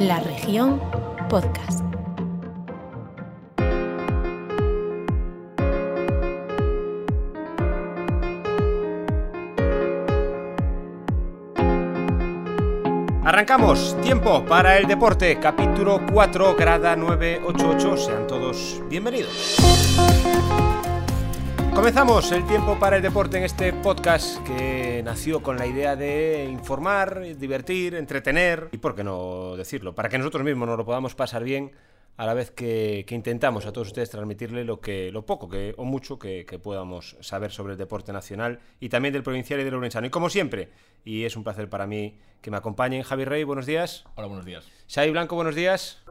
La región podcast. Arrancamos, tiempo para el deporte, capítulo 4, grada 988, sean todos bienvenidos. Comenzamos el tiempo para el deporte en este podcast que nació con la idea de informar, divertir, entretener y, por qué no decirlo, para que nosotros mismos nos lo podamos pasar bien a la vez que, que intentamos a todos ustedes transmitirle lo, que, lo poco que, o mucho que, que podamos saber sobre el deporte nacional y también del provincial y del orensano. Y como siempre, y es un placer para mí que me acompañen, Javi Rey, buenos días. Hola, buenos días. Xavi Blanco, buenos días.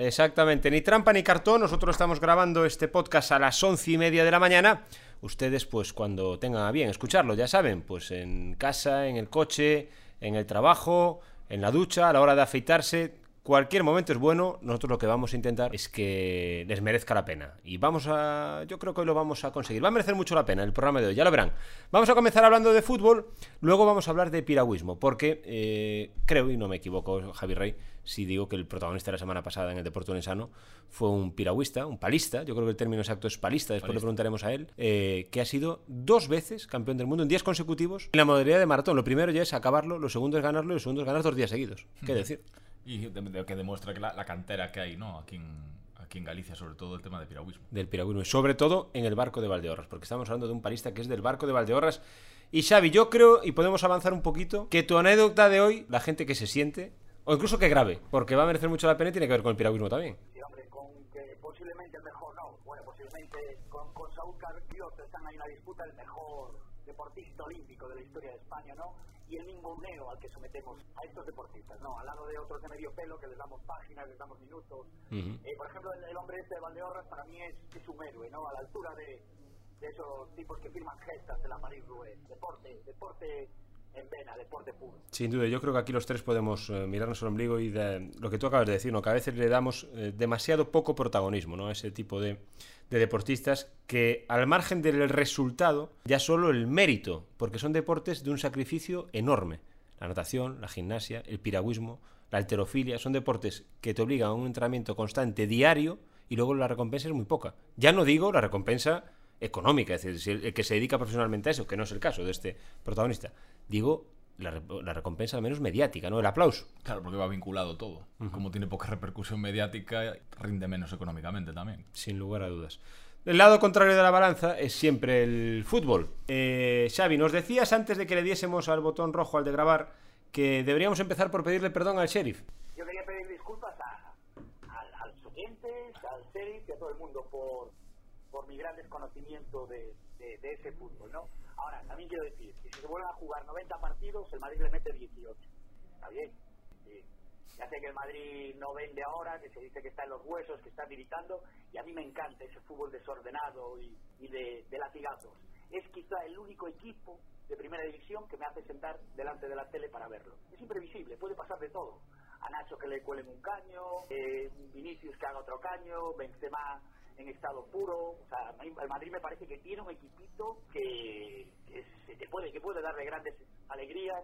Exactamente, ni trampa ni cartón, nosotros estamos grabando este podcast a las once y media de la mañana. Ustedes, pues cuando tengan a bien escucharlo, ya saben, pues en casa, en el coche, en el trabajo, en la ducha, a la hora de afeitarse, cualquier momento es bueno. Nosotros lo que vamos a intentar es que les merezca la pena. Y vamos a. Yo creo que hoy lo vamos a conseguir. Va a merecer mucho la pena el programa de hoy, ya lo verán. Vamos a comenzar hablando de fútbol, luego vamos a hablar de piragüismo, porque eh, creo, y no me equivoco, Javi Rey, si digo que el protagonista de la semana pasada en el Deporte Unesano fue un piragüista, un palista, yo creo que el término exacto es palista, después le Palista. preguntaremos a él, eh, que ha sido dos veces campeón del mundo en días consecutivos en la modalidad de maratón. Lo primero ya es acabarlo, lo segundo es ganarlo y lo segundo es ganar dos días seguidos. ¿Qué decir? Y de- de- que demuestra que la, la cantera que hay, ¿no? Aquí en, aquí en Galicia, sobre todo el tema de piragüismo. del piragüismo, y sobre todo en el barco de Valdeorras, porque estamos hablando de un palista que es del barco de Valdeorras. Y Xavi, yo creo, y podemos avanzar un poquito, que tu anécdota de hoy, la gente que se siente, o incluso que grabe, porque va a merecer mucho la pena y tiene que ver con el piragüismo también. Sí, hombre, con que posiblemente el mejor, no, bueno, posiblemente con, con Saúl Carpioto están ahí en la disputa el mejor deportista olímpico de la historia de España, ¿no? Y el ninguneo al que sometemos a estos deportistas, ¿no? Al lado de otros de medio pelo que les damos páginas, les damos minutos. Eh, por ejemplo, el, el hombre este de Valdeorras para mí es, es un héroe, ¿no? A la altura de, de esos tipos que firman gestas de la Marie Rouet. Deporte, deporte en vena, deporte puro. Sin duda, yo creo que aquí los tres podemos eh, mirarnos al ombligo y lo que tú acabas de decir, ¿no? que a veces le damos eh, demasiado poco protagonismo ¿no? a ese tipo de, de deportistas que al margen del resultado, ya solo el mérito, porque son deportes de un sacrificio enorme. La natación, la gimnasia, el piragüismo, la alterofilia, son deportes que te obligan a un entrenamiento constante diario y luego la recompensa es muy poca. Ya no digo la recompensa económica, es decir, si el, el que se dedica profesionalmente a eso, que no es el caso de este protagonista. Digo la, re- la recompensa al menos mediática, ¿no? El aplauso. Claro, porque va vinculado todo. Como tiene poca repercusión mediática, rinde menos económicamente también. sin lugar a dudas. El lado contrario de la balanza es siempre el fútbol. Eh, Xavi, nos decías antes de que le diésemos al botón rojo al de grabar que deberíamos empezar por pedirle perdón al sheriff. Yo quería pedir disculpas a, a, a los oyentes, al sheriff y a todo el mundo por, por mi gran desconocimiento de, de, de ese fútbol, ¿no? Ahora, también quiero decir que si se vuelven a jugar 90 partidos, el Madrid le mete 18. ¿Está bien? Sí. Ya sé que el Madrid no vende ahora, que se dice que está en los huesos, que está tiritando, y a mí me encanta ese fútbol desordenado y, y de, de latigazos. Es quizá el único equipo de primera división que me hace sentar delante de la tele para verlo. Es imprevisible, puede pasar de todo. A Nacho que le cuelen un caño, eh, Vinicius que haga otro caño, Benzema en estado puro. O sea, a mí el Madrid me parece que tiene un equipito que, que, se- que puede, que puede darle grandes alegrías.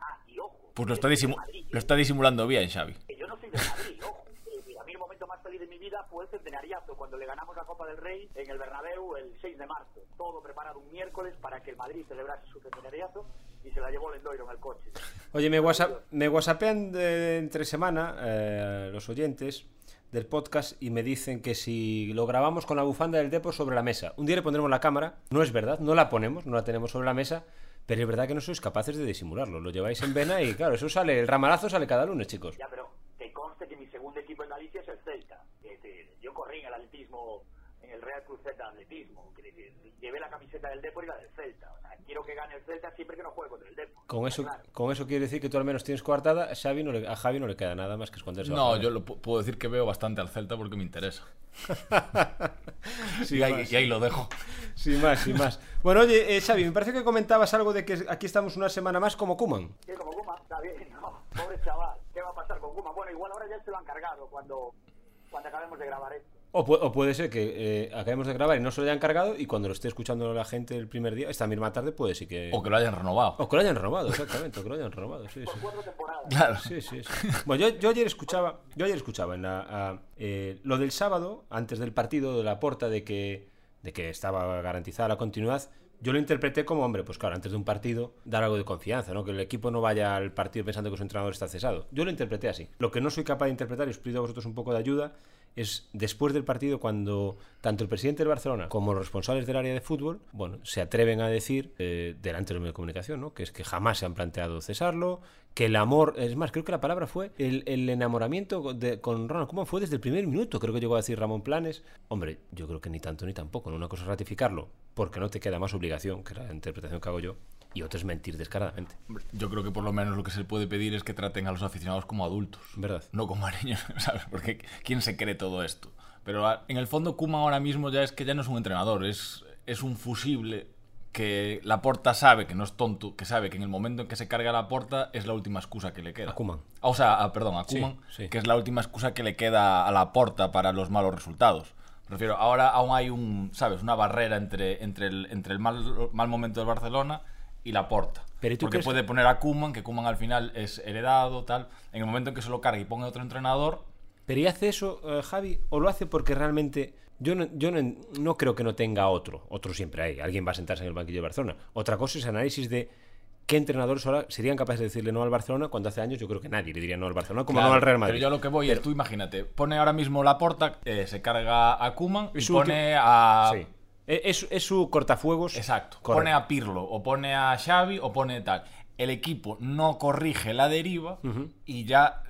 Ah, y ojo. Pues lo está, Madrid, lo está disimulando bien, Xavi. que yo no soy del Madrid, ojo. Eh, A mí el momento más feliz de mi vida fue el centenariazo, cuando le ganamos la Copa del Rey en el Bernabéu el 6 de marzo. Todo preparado un miércoles para que el Madrid celebrase su centenariazo y se la llevó Lendoiro en el coche. Oye, me, whatsapp, me whatsappean de entre semana eh, los oyentes del podcast y me dicen que si lo grabamos con la bufanda del Depo sobre la mesa. Un día le pondremos la cámara, no es verdad, no la ponemos, no la tenemos sobre la mesa, pero es verdad que no sois capaces de disimularlo. Lo lleváis en vena y claro, eso sale, el ramalazo sale cada lunes, chicos. Ya, pero que conste que mi segundo equipo en Galicia es el Celta. Yo corrí en el atletismo, en el Real Cruz de Atletismo. Llevé la camiseta del Depor y la del Celta. Quiero que gane el Celta siempre que no juegue contra el Depor. Con eso, Claro. con eso quiere decir que tú al menos tienes coartada, a, Xavi no le- a Javi no le queda nada más que esconderse. No, yo lo pu- puedo decir que veo bastante al Celta porque me interesa. Sí, y, ahí, más. y ahí lo dejo. Sin más, sin más. Bueno, oye, eh, Xavi, me parece que comentabas algo de que aquí estamos una semana más como Kuman. Sí, como Guma, está bien, no, pobre chaval, ¿qué va a pasar con Guma? Bueno, igual ahora ya se lo han cargado cuando, cuando acabemos de grabar esto. O, pu- o puede ser que eh, acabemos de grabar y no se lo hayan cargado y cuando lo esté escuchando la gente el primer día, esta misma tarde, puede sí que... O que lo hayan renovado. O que lo hayan renovado, exactamente, o que lo hayan renovado, sí, sí. Cuatro temporadas. Claro. Sí, sí, sí. Bueno, yo, yo ayer escuchaba, yo ayer escuchaba en la, a- eh, lo del sábado, antes del partido, de la porta de que, de que estaba garantizada la continuidad. Yo lo interpreté como, hombre, pues claro, antes de un partido, dar algo de confianza, ¿no? Que el equipo no vaya al partido pensando que su entrenador está cesado. Yo lo interpreté así. Lo que no soy capaz de interpretar, y os pido a vosotros un poco de ayuda, es después del partido cuando tanto el presidente del Barcelona como los responsables del área de fútbol, bueno, se atreven a decir eh, delante de los medios de comunicación, ¿no? Que es que jamás se han planteado cesarlo, que el amor, es más, creo que la palabra fue el, el enamoramiento de- con Ronald Koeman fue desde el primer minuto, creo que llegó a decir Ramón Planes. Hombre, yo creo que ni tanto ni tampoco, ¿no? Una cosa es ratificarlo, porque no te queda más obligación, que la interpretación que hago yo, y otra es mentir descaradamente, Yo creo que por lo menos lo que se puede pedir es que traten a los aficionados como adultos. ¿verdad? No como a niños, ¿sabes? Porque ¿quién se cree todo esto? Pero a- en el fondo Kuma ahora mismo ya es que ya no es un entrenador, es, es un fusible que la porta sabe que no es tonto, que sabe que en el momento en que se carga la porta es la última excusa que le queda. A Koeman. Ah, O sea, a- perdón, a Sí, Koeman, sí. que es la última excusa que le queda a la porta para los malos resultados. Prefiero, ahora aún hay un, ¿sabes? Una barrera entre, entre el, entre el mal, mal momento del Barcelona y la porta. Pero ¿y tú Porque crees- puede poner a Kuman, que Kuman al final es heredado, tal. En el momento en que se lo cargue y ponga otro entrenador, Pero ¿y hace eso, eh, Javi? ¿O lo hace porque realmente... Yo, no, yo no, no creo que no tenga otro. Otro siempre hay. Alguien va a sentarse en el banquillo de Barcelona. Otra cosa es análisis de qué entrenadores ahora serían capaces de decirle no al Barcelona cuando hace años yo creo que nadie le diría no al Barcelona como Claro, no al Real Madrid. Pero yo lo que voy es, tú imagínate, pone ahora mismo la porta, eh, se carga a Kuman y su pone ulti- a. Sí. E- Es, es su cortafuegos. Exacto. Correcto. Pone a Pirlo, o pone a Xavi, o pone tal. El equipo no corrige la deriva y ya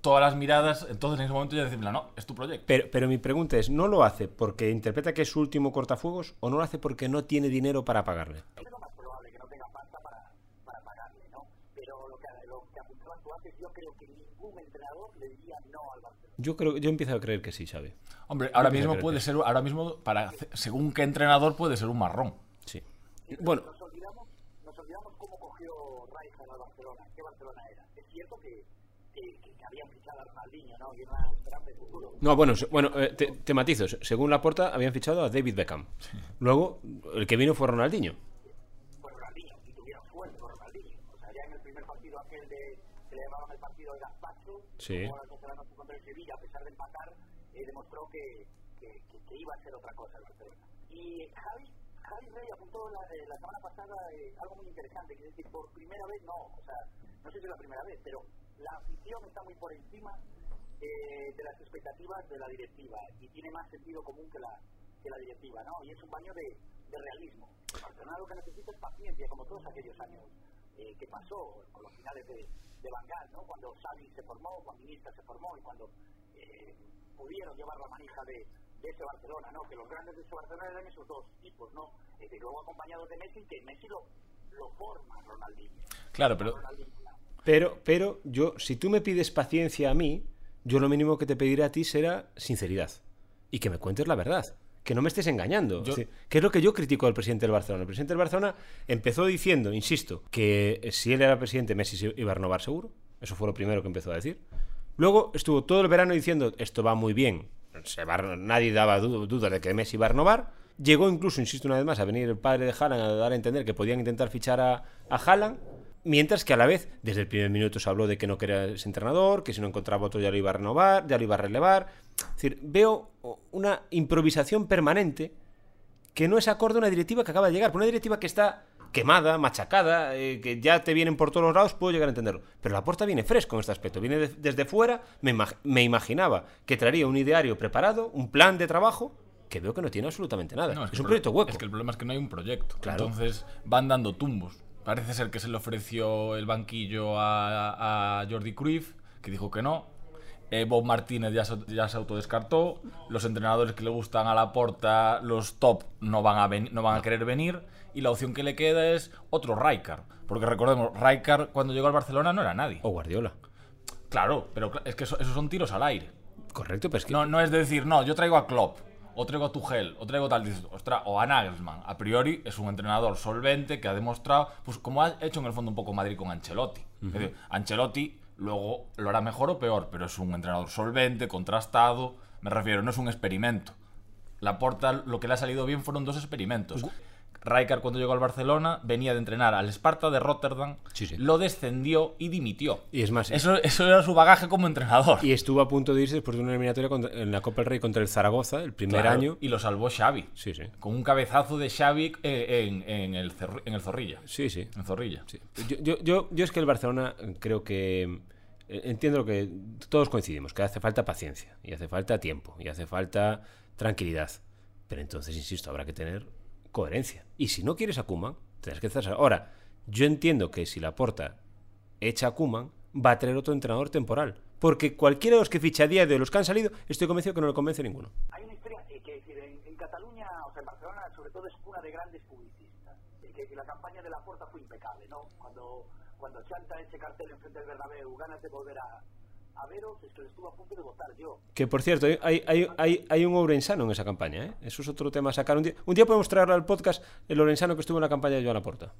todas las miradas, entonces en ese momento ya decimos, no, es tu proyecto. Pero, pero mi pregunta es, ¿no lo hace porque interpreta que es su último cortafuegos o no lo hace porque no tiene dinero para pagarle? Es lo más probable que no tenga pasta para, para pagarle, ¿no? Pero lo que, lo que apuntabas tú antes, yo creo que ningún entrenador le diría no al Barcelona. Yo creo, yo empiezo a creer que sí, ¿sabe? Hombre, ahora Yo mismo puede ser, ahora mismo, para según qué entrenador puede ser un marrón. Sí. Bueno, Nos olvidamos, nos olvidamos cómo cogió Rijkaard al Barcelona, qué Barcelona era. Es cierto que, que, que habían fichado a Ronaldinho, ¿no? Y de futuro. No, bueno, bueno eh, te, te matizo. Según la porta, habían fichado a David Beckham. Luego, el que vino fue Ronaldinho. Fue Ronaldinho, si tuviera suerte con Ronaldinho. O sea, ya en el primer partido aquel de, que le llamaban el partido de Gaspacho, Sí. como a las 12 de la noche contra el Sevilla, a pesar de empatar, eh, demostró que, que, que, que iba a ser otra cosa el Barcelona. Y Javi, Javi Rey apuntó la, eh, la semana pasada eh, algo muy interesante, que es decir, por primera vez no, o sea, no sé si es la primera vez, pero la afición está muy por encima eh, de las expectativas de la directiva y tiene más sentido común que la, que la directiva, ¿no? Y es un baño de, de realismo. El Barcelona lo que necesita es paciencia, como todos aquellos años eh, que pasó con los finales de, de Van Gaal, ¿no? Cuando Xavi se formó, cuando Iniesta se formó y cuando eh, pudieron llevar la manija de, de ese Barcelona, ¿no? Que los grandes de ese Barcelona eran esos dos tipos, ¿no? Eh, y luego acompañados de Messi, que Messi lo, lo forma Ronaldinho. Claro, pero Pero, pero yo, si tú me pides paciencia a mí, yo lo mínimo que te pediré a ti será sinceridad. Y que me cuentes la verdad. Que no me estés engañando. Yo- Es decir, ¿Qué es lo que yo critico del presidente del Barcelona? El presidente del Barcelona empezó diciendo, insisto, que si él era presidente, Messi se iba a renovar seguro. Eso fue lo primero que empezó a decir. Luego estuvo todo el verano diciendo, esto va muy bien. Se va nadie daba du- dudas de que Messi iba a renovar. Llegó incluso, insisto una vez más, a venir el padre de Haaland a dar a entender que podían intentar fichar a, a Haaland. Mientras que a la vez, desde el primer minuto se habló de que no quería ese entrenador, que si no encontraba otro ya lo iba a renovar, ya lo iba a relevar. Es decir, veo una improvisación permanente que no es acorde a una directiva que acaba de llegar. Una directiva que está quemada, machacada, eh, que ya te vienen por todos los lados, puedo llegar a entenderlo. Pero la puerta viene fresco en este aspecto. Viene de- desde fuera. Me, imag- me imaginaba que traería un ideario preparado, un plan de trabajo, que veo que no tiene absolutamente nada. No, es, que un proyecto pro- hueco. Es que el problema es que no hay un proyecto. Claro. Entonces van dando tumbos. Parece ser que se le ofreció el banquillo a, a Jordi Cruyff, que dijo que no. Eh, Bob Martínez ya se, ya se autodescartó. Los entrenadores que le gustan a la porta, los top, no van a, ven- no van a querer venir. Y la opción que le queda es otro Rijkaard. Porque recordemos, Rijkaard cuando llegó al Barcelona no era nadie. O Guardiola. Claro, pero es que eso- esos son tiros al aire. Correcto, pero es que. No, no es de decir, no, yo traigo a Klopp, o traigo a Tuchel, o traigo tal, dices, ostras, o a Nagelsmann. A priori es un entrenador solvente que ha demostrado, pues como ha hecho en el fondo un poco Madrid con Ancelotti. Es decir, Ancelotti luego lo hará mejor o peor, pero es un entrenador solvente, contrastado, Me refiero, no es un experimento. La Porta, lo que le ha salido bien fueron dos experimentos. Rijkaard cuando llegó al Barcelona venía de entrenar al Sparta de Rotterdam, Sí, sí. lo descendió y dimitió. Y es más, Eso, eso era su bagaje como entrenador. Y estuvo a punto de irse después de una eliminatoria contra- en la Copa del Rey contra el Zaragoza, el primer Claro, año. Y lo salvó Xavi. Sí, sí. Con un cabezazo de Xavi eh, en, en el, en el Zorrilla. Sí, sí. En Zorrilla. Sí. Yo, yo, yo, yo es que el Barcelona creo que eh, entiendo lo que todos coincidimos, que hace falta paciencia y hace falta tiempo y hace falta tranquilidad. Pero entonces, insisto, habrá que tener coherencia. Y si no quieres a Koeman, tendrás que cesar. Ahora, yo entiendo que si la porta echa a Koeman, va a traer otro entrenador temporal. Porque cualquiera de los que ficha a día de los que han salido, estoy convencido que no le convence ninguno. Hay una historia eh, que decir, en, Cataluña, o sea, en Barcelona, sobre todo es cuna de grandes publicistas. Que, que la campaña de la Porta fue impecable, ¿no? Cuando, cuando chanta ese cartel enfrente del Bernabéu, ganas de volver a, a veros, es que le estuve a punto de votar yo. Que por cierto, hay, hay, hay, hay un Ourensano en esa campaña, ¿eh? Eso es otro tema a sacar. Un día, un día podemos traerlo al podcast el Ourensano que estuvo en la campaña de Joan Laporta.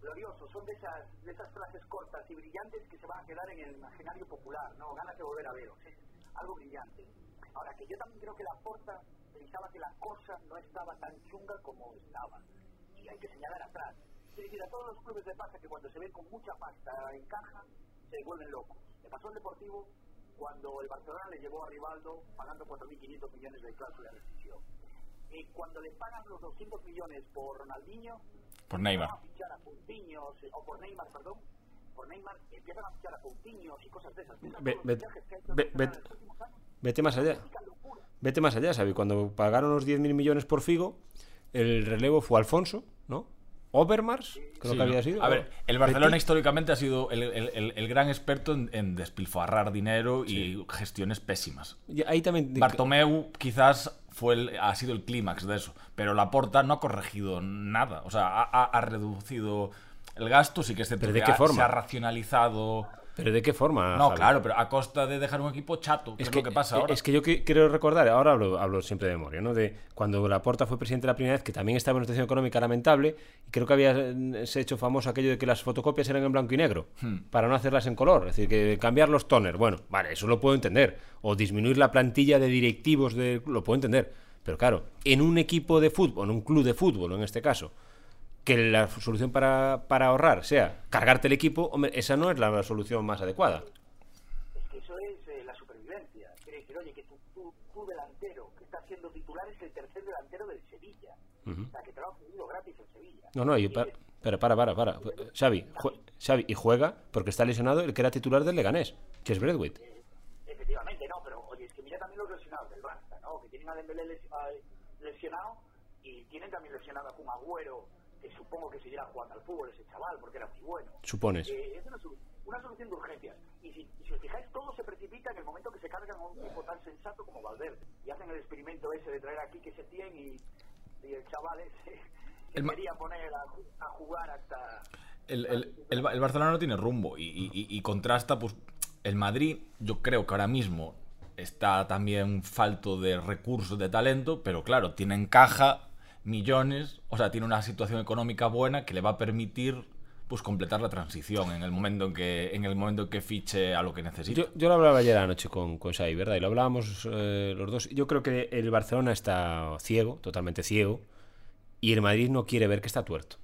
Glorioso, son de esas, de esas frases cortas y brillantes que se van a quedar en el imaginario popular, ¿no? Ganas de volver a veros, es algo brillante. Ahora, que yo también creo que la Porta pensaba que la cosa no estaba tan chunga como estaba. Y hay que señalar atrás. Es decir, a todos los clubes de pasa que cuando se ven con mucha pasta en caja, se vuelven locos. Le pasó al Deportivo cuando el Barcelona le llevó a Rivaldo pagando 4.500 millones de cláusula de rescisión. Y cuando le pagan los 200 millones por Ronaldinho, Por Neymar. empiezan a fichar a o por Neymar, perdón, por Neymar, empiezan a fichar a Coutinhos y cosas de esas. Piensa Ve- todos ve- los fichajes que ha hecho el ve- Barcelona ve- en los últimos años. Vete más allá. Vete más allá, Xavi. Cuando pagaron los 10.000 millones por Figo, el relevo fue Alfonso, ¿no? Overmars, creo Sí, que había sido. A ver, el Barcelona históricamente ha sido el, el- el- el gran experto en, en despilfarrar dinero y gestiones pésimas. Y ahí también. Bartomeu quizás fue el- ha sido el clímax de eso, pero Laporta no ha corregido nada. O sea, ha, ha- ha reducido el gasto, sí que es cierto ¿Pero de que qué ha- forma? se ha racionalizado. ¿Pero de qué forma? No, Javi? claro, pero a costa de dejar un equipo chato, que es, lo que pasa ahora. Es que yo que- quiero recordar, ahora hablo, hablo siempre de memoria, ¿no? De cuando Laporta fue presidente la primera vez, que también estaba en una situación económica lamentable, y creo que había eh, se hecho famoso aquello de que las fotocopias eran en blanco y negro, Hmm. para no hacerlas en color. Es decir, que cambiar los toners, bueno, vale, eso lo puedo entender. O disminuir la plantilla de directivos, de, lo puedo entender. Pero claro, en un equipo de fútbol, en un club de fútbol en este caso, que la solución para, para ahorrar sea cargarte el equipo, hombre, esa no es la solución más adecuada. Es que eso es eh, la supervivencia. Quiere decir, oye, que tu, tu, tu delantero que está siendo titular es el tercer delantero del Sevilla. O sea, que te lo ha pedido gratis el Sevilla. No, no, y Y pa- es- para, para, para, para. Xavi, jue- Xavi, y juega porque está lesionado el que era titular del Leganés, que es Bradwaite. Efectivamente, no, pero oye, es que mira también los lesionados del Barça, ¿no? Que tienen a Dembélé lesionado y tienen también lesionado a un Agüero, supongo que seguirá jugando al fútbol ese chaval, porque era muy bueno. Supones. Eh, es una, una solución de urgencias. Y si, si os fijáis, todo se precipita en el momento que se cargan a un tipo tan sensato como Valverde. Y hacen el experimento ese de traer aquí que se tiene y, y el chaval ese El quería poner a, a jugar hasta... El, el- el el Barcelona no tiene rumbo y, y- y- y contrasta, pues el Madrid, yo creo que ahora mismo está también falto de recursos, de talento, pero claro, tiene en caja millones, o sea, tiene una situación económica buena que le va a permitir pues completar la transición en el momento en que en el momento en que fiche a lo que necesita. Yo, lo hablaba ayer anoche con, con Xavi, ¿verdad? Y lo hablábamos eh, los dos. Yo creo que el Barcelona está ciego, totalmente ciego, y el Madrid no quiere ver que está tuerto.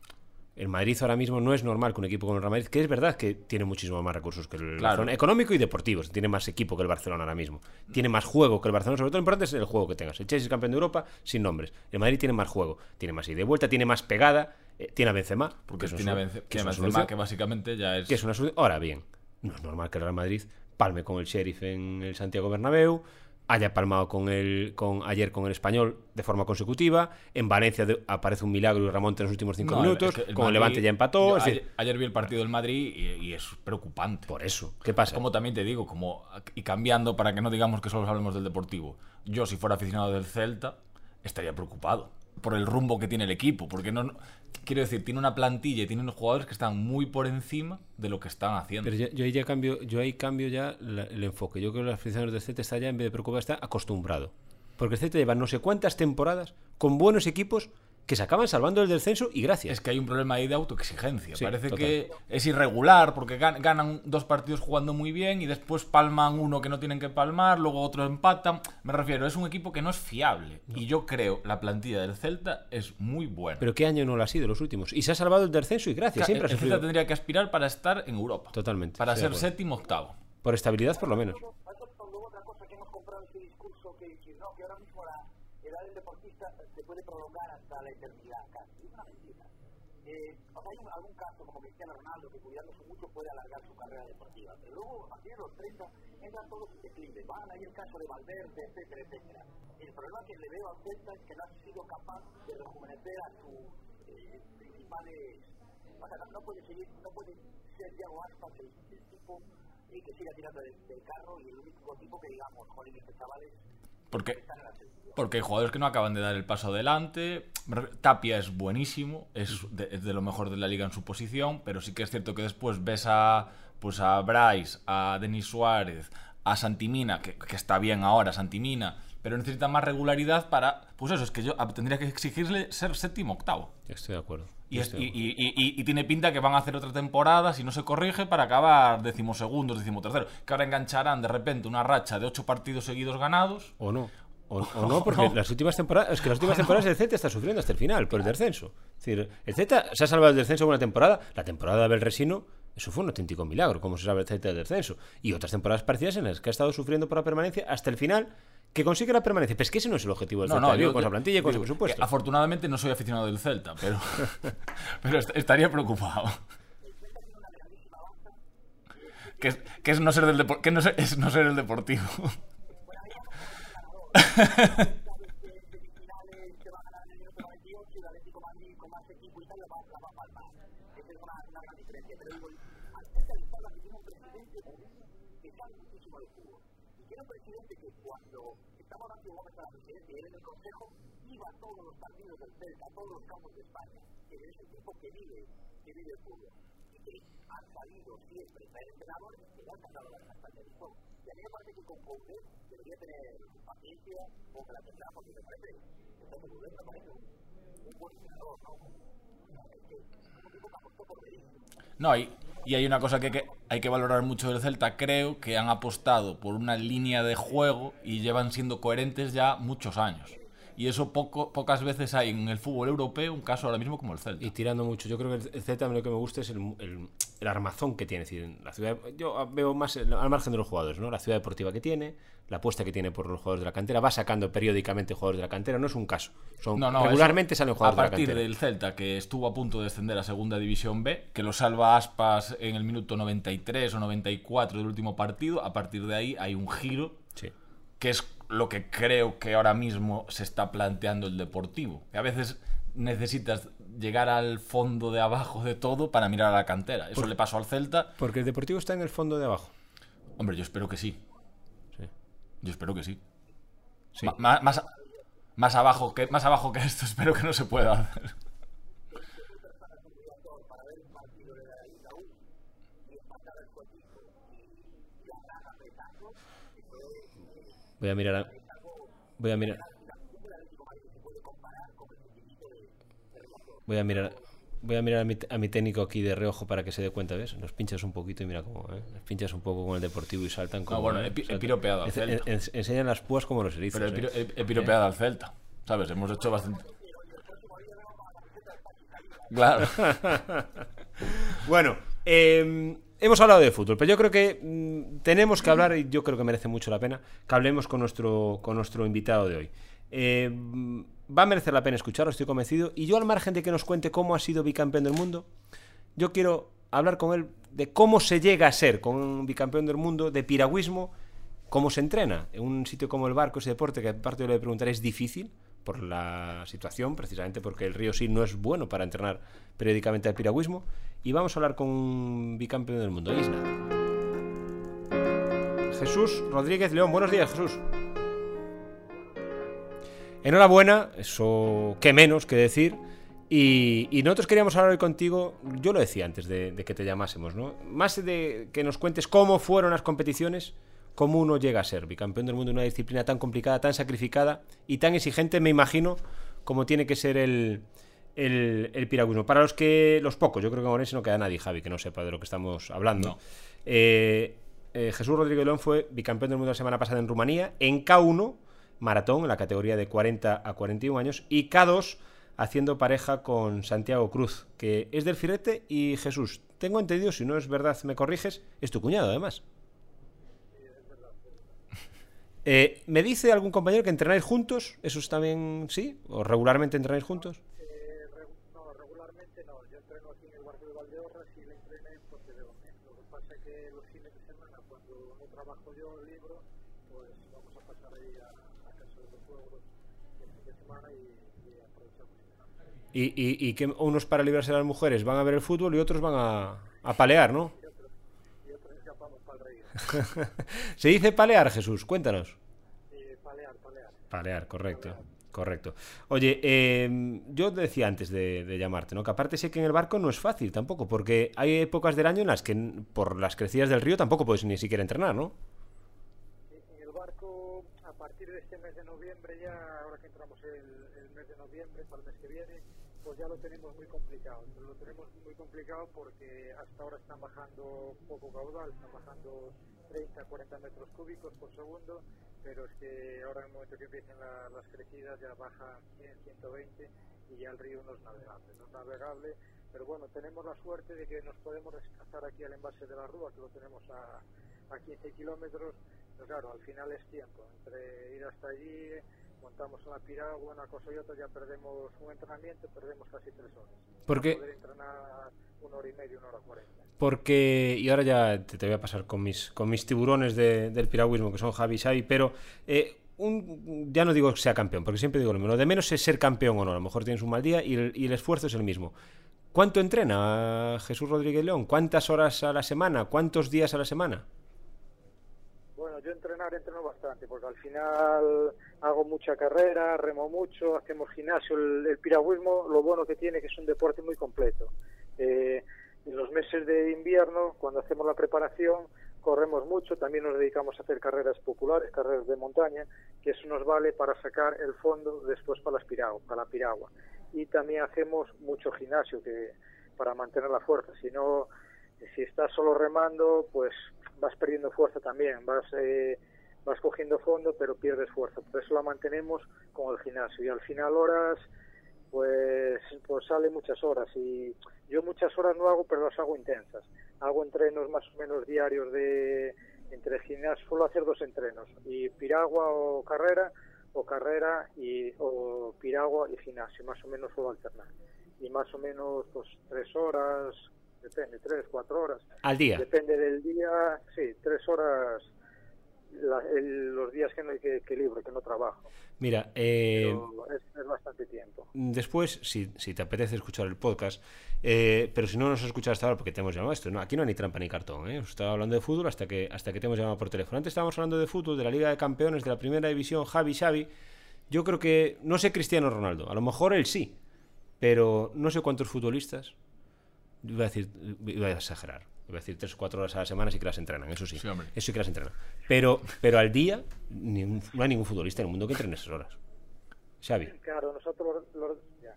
El Madrid ahora mismo no es normal que un equipo como el Real Madrid, que es verdad que tiene muchísimo más recursos que el Claro. Barcelona, económico y deportivo, tiene más equipo que el Barcelona ahora mismo. Tiene más juego que el Barcelona, sobre todo lo importante es el juego que tengas. El Chelsea es campeón de Europa sin nombres. El Madrid tiene más juego, tiene más ida y vuelta, tiene más pegada, eh, tiene a Benzema, porque es una tiene, a solu- Bence- que es una Benzema, que básicamente ya es que es una solución. Ahora bien, no es normal que el Real Madrid palme con el Sheriff en el Santiago Bernabéu, haya palmado con el, con, ayer con el Español de forma consecutiva, en Valencia de- aparece un milagro y remonta en los últimos cinco No, minutos, es que el con el Levante ya empató, yo es decir, ayer, vi el partido del Madrid y, y es preocupante. por eso, ¿qué pasa? Como también te digo, como y cambiando para que no digamos que solo hablemos del Deportivo. Yo si fuera aficionado del Celta estaría preocupado por el rumbo que tiene el equipo, porque no- quiero decir, tiene una plantilla y tiene unos jugadores que están muy por encima de lo que están haciendo. Pero yo, yo ahí ya cambio, yo ahí cambio ya el enfoque. Yo creo que los aficionados del Celta está ya, en vez de preocupar, está acostumbrado. Porque el Celta lleva no sé cuántas temporadas con buenos equipos que se acaban salvando del descenso y gracias. Es que hay un problema ahí de autoexigencia. Sí, Parece total. que es irregular porque gan- ganan dos partidos jugando muy bien y después palman uno que no tienen que palmar, luego otro empatan. Me refiero, es un equipo que no es fiable. Y yo creo la plantilla del Celta es muy buena. Pero qué año no lo ha sido los últimos. Y se ha salvado del descenso y gracias. Siempre el sufrido. Celta tendría que aspirar para estar en Europa. Totalmente, Para ser séptimo octavo. Por estabilidad, por lo menos. Nosotros luego otra cosa que hemos comprado ese discurso que decir, no, que ahora mismo la edad del deportista se puede prolongar hasta la eternidad casi. Es una mentira. Eh, o sea, hay algún caso como Cristiano Ronaldo que cuidándose mucho puede alargar su carrera deportiva, pero luego a partir de los 30 entran todos en declive. Van ahí el caso de Valverde, etcétera, etcétera. El problema que le veo al Celta es que no ha sido capaz de rejuvenecer a sus eh, principales... O sea, no, puede seguir, no puede ser Diego Aspas el, el tipo y que siga tirando del, del carro y el único tipo que digamos, joder, este chaval es Porque, porque hay jugadores que no acaban de dar el paso adelante. Tapia es buenísimo, es de, es de lo mejor de la liga en su posición, pero sí que es cierto que después ves a, pues a Bryce, a Denis Suárez, a Santimina, que, que está bien ahora, Santimina, pero necesita más regularidad para. Pues eso, es que yo tendría que exigirle ser séptimo octavo. Estoy de acuerdo. Y, es- Estoy de y- y- y- tiene pinta que van a hacer otra temporada, si no se corrige, para acabar decimosegundos, decimotercero. Que ahora engancharán de repente una racha de ocho partidos seguidos ganados. O no. O, o no, porque las últimas temporadas. Es que las últimas temporadas el Z está sufriendo hasta el final por el descenso. Es decir, el Z se ha salvado del descenso una temporada. La temporada de Abel Resino, eso fue un auténtico milagro, como se sabe el Z del descenso. Y otras temporadas parecidas en las que ha estado sufriendo por la permanencia hasta el final, que consigue la permanencia. Pero es que ese no es el objetivo del No, Z. no, yo- con yo- plantilla y con su presupuesto. afortunadamente no soy aficionado del Celta, pero, pero est- estaría preocupado. Que es, que es no ser del que no ser- es no ser el deportivo. sabe muchísimo de fútbol. Y tiene un presidente que cuando estaba Horacio Gómez a la presidencia y él en el consejo, iba a todos los partidos del Celta, a todos los campos de España. Que es un tipo que vive, que vive el fútbol. Y que ha salido siempre traer entrenadores que le han sacado la castaña de sol. Y a mí me parece que con Coudet debería tener paciencia o que la tendrá porque me parece, entonces Coudet me parece un, buen entrenador, ¿no? Es un tipo que apostó por Berizzo. No, y, y hay una cosa que, hay que valorar mucho del Celta. Creo que han apostado por una línea de juego y llevan siendo coherentes ya muchos años. Y eso poco, pocas veces hay en el fútbol europeo un caso ahora mismo como el Celta. Y tirando mucho. Yo creo que el Z lo que me gusta es el, el- el armazón que tiene. Es decir, la ciudad, yo veo más el- al margen de los jugadores, ¿no? La ciudad deportiva que tiene, la apuesta que tiene por los jugadores de la cantera, va sacando periódicamente jugadores de la cantera, no es un caso. Son, No, no, regularmente salen jugadores A de la partir cantera. del Celta, que estuvo a punto de descender a Segunda División B, que lo salva Aspas en el minuto 93 o 94 del último partido, a partir de ahí hay un giro Sí. que es lo que creo que ahora mismo se está planteando el deportivo. Que a veces necesitas llegar al fondo de abajo de todo para mirar a la cantera. Eso le pasó al Celta. Porque el deportivo está en el fondo de abajo. Hombre, yo espero que sí. Sí. Yo espero que sí. Sí. Ma- más, más, abajo que, más abajo que esto espero que no se pueda hacer. Voy a mirar a, Voy a mirar. Voy a mirar. Voy a mirar a mi, a mi técnico aquí de reojo para que se dé cuenta, ¿ves? Nos pinchas un poquito y mira cómo, ¿eh? Nos pinchas un poco con el deportivo y saltan como. bueno, ¿eh? he piropeado al Celta. en- enseñan las púas como los erizos. Pero he, ¿eh? he piropeado al Celta. ¿Sabes? Hemos hecho bastante. Claro. Bueno, eh, hemos hablado de fútbol, pero yo creo que mm, tenemos que hablar, y yo creo que merece mucho la pena, que hablemos con nuestro, con nuestro invitado de hoy. Eh, mm, va a merecer la pena escucharlo, estoy convencido. Y yo, al margen de que nos cuente cómo ha sido bicampeón del mundo, yo quiero hablar con él de cómo se llega a ser con un bicampeón del mundo, de piragüismo, cómo se entrena en un sitio como el barco, ese deporte que aparte yo le preguntar es difícil por la situación, precisamente porque el río Sil no es bueno para entrenar periódicamente al piragüismo. Y vamos a hablar con un bicampeón del mundo. Nada. Jesús Rodríguez León, buenos días, Jesús. Enhorabuena, eso qué menos que decir. Y, y nosotros queríamos hablar hoy contigo, yo lo decía antes de, de que te llamásemos, ¿no? Más de que nos cuentes cómo fueron las competiciones, cómo uno llega a ser bicampeón del mundo en una disciplina tan complicada, tan sacrificada y tan exigente, me imagino, como tiene que ser el, el, el piragüismo. Para los que los pocos, yo creo que en Orense no queda nadie, Javi, que no sepa de lo que estamos hablando. No. Eh, eh, Jesús Rodríguez León fue bicampeón del mundo la semana pasada en Rumanía, en K1, maratón, en la categoría de 40 a 41 años, y K2, haciendo pareja con Santiago Cruz, que es del Firete, y Jesús, tengo entendido, si no es verdad, me corriges, es tu cuñado además. Eh, ¿Me dice algún compañero que entrenáis juntos? ¿Eso es también sí? ¿O regularmente entrenáis juntos? Eh, no, regularmente no. Yo entreno aquí en el barrio de Valdeorras y le entrené en Pontevedra. Lo que pasa es que los fines de semana, cuando no trabajo yo el libro, pues vamos a pasar ahí a, a casa de los suegros el fin de semana y, y aprovechamos. y. Y, y, que unos para librarse de las mujeres van a ver el fútbol y otros van a, a palear, ¿no? Y otros escapamos para el reír. Se dice palear, Jesús, cuéntanos. Palear, palear. Palear, correcto. Correcto. Oye, eh, yo decía antes de, de llamarte, ¿no? Que aparte sé que en el barco no es fácil tampoco, porque hay épocas del año en las que por las crecidas del río tampoco puedes ni siquiera entrenar, ¿no? En el barco, a partir de este mes de noviembre, ya ahora que entramos el, el mes de noviembre, para el mes que viene, pues ya lo tenemos muy complicado. Lo tenemos muy complicado porque hasta ahora están bajando poco caudal, están bajando 30, 40 metros cúbicos por segundo, pero es que ahora en el momento que empiecen la- las crecidas ya bajan 100, 120 y ya el río no es navegable. No es navegable, pero bueno, tenemos la suerte de que nos podemos desplazar aquí al embalse de la Rúa, que lo tenemos a, a 15 kilómetros, pero claro, al final es tiempo. Entre ir hasta allí, montamos una piragua, una cosa y otra, ya perdemos un entrenamiento, perdemos casi tres horas. Porque- Para poder entrenar una hora y media, una hora cuarenta. Porque, y ahora ya te, te voy a pasar con mis, con mis tiburones de- del piragüismo, que son Javi y Xavi, pero eh, un, ya no digo que sea campeón, porque siempre digo lo mismo. Lo de menos es ser campeón o no. A lo mejor tienes un mal día y el, y el esfuerzo es el mismo. ¿Cuánto entrena Jesús Rodríguez León? ¿Cuántas horas a la semana? ¿Cuántos días a la semana? Bueno, yo entrenar entreno bastante, porque al final hago mucha carrera, remo mucho, hacemos gimnasio. El, el piragüismo, lo bueno que tiene que es un deporte muy completo. Eh, en los meses de invierno, cuando hacemos la preparación, corremos mucho, también nos dedicamos a hacer carreras populares, carreras de montaña, que eso nos vale para sacar el fondo después para, la piragua. Y también hacemos mucho gimnasio para mantener la fuerza, si no, si estás solo remando, pues vas perdiendo fuerza también, vas eh, vas cogiendo fondo, pero pierdes fuerza. Por eso la mantenemos con el gimnasio. Y al final horas, pues, pues sale muchas horas. Y yo muchas horas no hago, pero las hago intensas. Hago entrenos más o menos diarios de entre gimnasio, suelo hacer dos entrenos, y piragua o carrera, o carrera y o piragua y gimnasio, más o menos suelo alternar. Y más o menos pues tres horas, depende, tres, cuatro horas. Al día. Depende del día, sí, tres horas la- el- los días que, no, que, que libro, que no trabajo. Mira, eh, es, es bastante tiempo. después, si, si te apetece escuchar el podcast, eh, pero si no nos has escuchado hasta ahora, porque te hemos llamado esto, no, aquí no hay ni trampa ni cartón, ¿eh? Estaba hablando de fútbol hasta que, hasta que te hemos llamado por teléfono. Antes estábamos hablando de fútbol, de la Liga de Campeones, de la Primera División, Javi, Xavi. Yo creo que, no sé Cristiano Ronaldo, a lo mejor él sí, pero no sé cuántos futbolistas, iba a decir, iba a exagerar, iba a decir tres o cuatro horas a la semana sí que las entrenan, eso sí, Sí, hombre. eso sí que las entrenan. Pero, pero al día, no hay ningún futbolista en el mundo que entrene esas horas. Xavi. Claro, nosotros los, ya.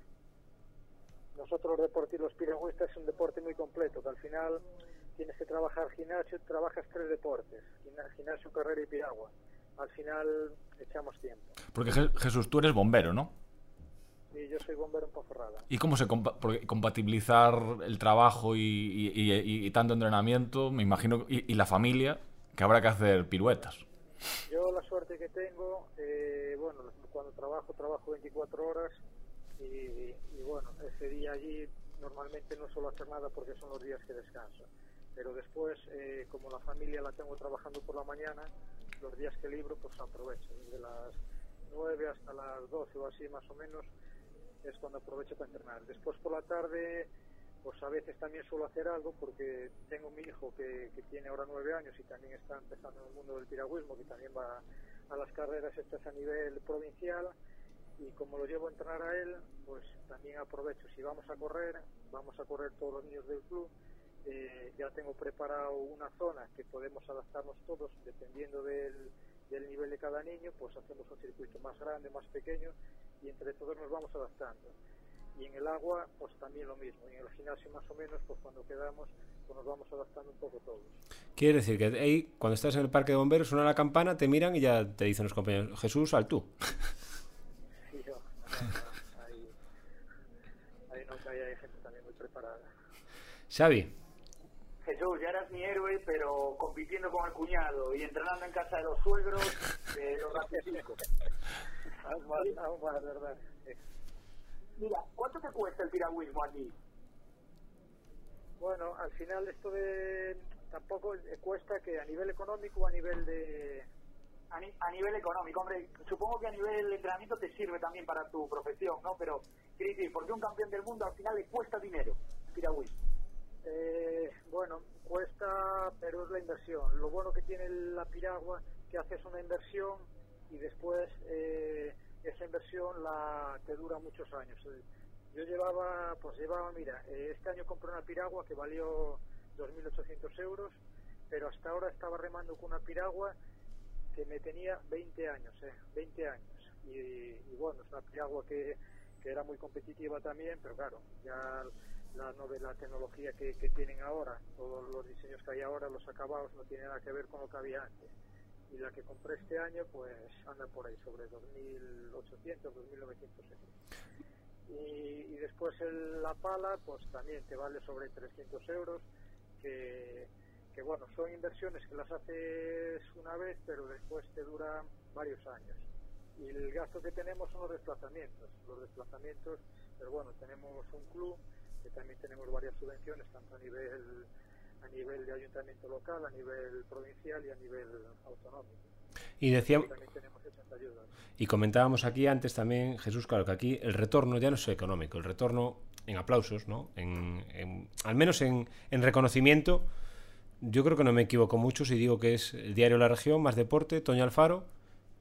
nosotros los deportistas, los piragüistas es un deporte muy completo, que al final tienes que trabajar gimnasio, trabajas tres deportes, gimna- gimnasio, carrera y piragua. Al final echamos tiempo. Porque Je- Jesús, tú eres bombero, ¿no? Y yo soy bombero en Ponferrada. ¿Y cómo se compa- compatibilizar el trabajo y, y- y- y- y tanto entrenamiento, me imagino, y, la familia, que habrá que hacer piruetas? Yo la suerte que tengo, eh, bueno, cuando trabajo, trabajo 24 horas y, y bueno, ese día allí normalmente no suelo hacer nada porque son los días que descanso. Pero después, eh, como la familia la tengo trabajando por la mañana, los días que libro pues aprovecho. Desde las 9 hasta las 12 o así más o menos es cuando aprovecho para entrenar. Después por la tarde pues a veces también suelo hacer algo porque tengo mi hijo que, que tiene ahora nueve años y también está empezando en el mundo del piragüismo, que también va a las carreras estas a nivel provincial y como lo llevo a entrenar a él, pues también aprovecho. Si vamos a correr, vamos a correr todos los niños del club. eh, ya tengo preparado una zona que podemos adaptarnos todos dependiendo del, del nivel de cada niño, pues hacemos un circuito más grande, más pequeño y entre todos nos vamos adaptando. Y en el agua, pues también lo mismo. Y en el gimnasio, más o menos, pues cuando quedamos, pues nos vamos adaptando un poco todos. Quiere decir que ahí, cuando estás en el parque de bomberos, suena la campana, te miran y ya te dicen los compañeros, Jesús, al tú. Sí, yo, ahí, ahí no cae, hay gente también muy preparada. Xavi, Jesús, ya eras mi héroe, pero compitiendo con el cuñado y entrenando en casa de los suegros, lo ratifico. Aún más, aún más, ¿verdad? Mira, ¿cuánto te cuesta el piragüismo aquí? Bueno, al final esto de tampoco cuesta que a nivel económico o a nivel de A, ni- a nivel económico, hombre, supongo que a nivel de entrenamiento te sirve también para tu profesión, ¿no? Pero, quiero decir, porque un campeón del mundo al final le cuesta dinero el piragüismo. Eh, bueno, cuesta, pero es la inversión. Lo bueno que tiene la piragua que haces una inversión y después eh, esa inversión la te dura muchos años. Eh, Yo llevaba, pues llevaba, mira, eh, este año compré una piragua que valió 2.800 euros, pero hasta ahora estaba remando con una piragua que me tenía 20 años, eh, 20 años. Y, y bueno, es una piragua que, que era muy competitiva también, pero claro, ya la, nove- la tecnología que, que tienen ahora, todos los diseños que hay ahora, los acabados no tienen nada que ver con lo que había antes. Y la que compré este año, pues anda por ahí, sobre 2.800, 2.900 euros. Y, y después el- la pala, pues también te vale sobre 300 euros, que, que bueno, son inversiones que las haces una vez, pero después te duran varios años. Y el gasto que tenemos son los desplazamientos. Los desplazamientos, pero bueno, tenemos un club que también tenemos varias subvenciones, tanto a nivel a nivel de ayuntamiento local, a nivel provincial y a nivel autonómico. y decíamos, y comentábamos aquí antes también, Jesús, claro que aquí el retorno ya no es económico, el retorno en aplausos, ¿no? En, en- al menos en, en reconocimiento, yo creo que no me equivoco mucho si digo que es el diario La Región, más deporte, Toño Alfaro,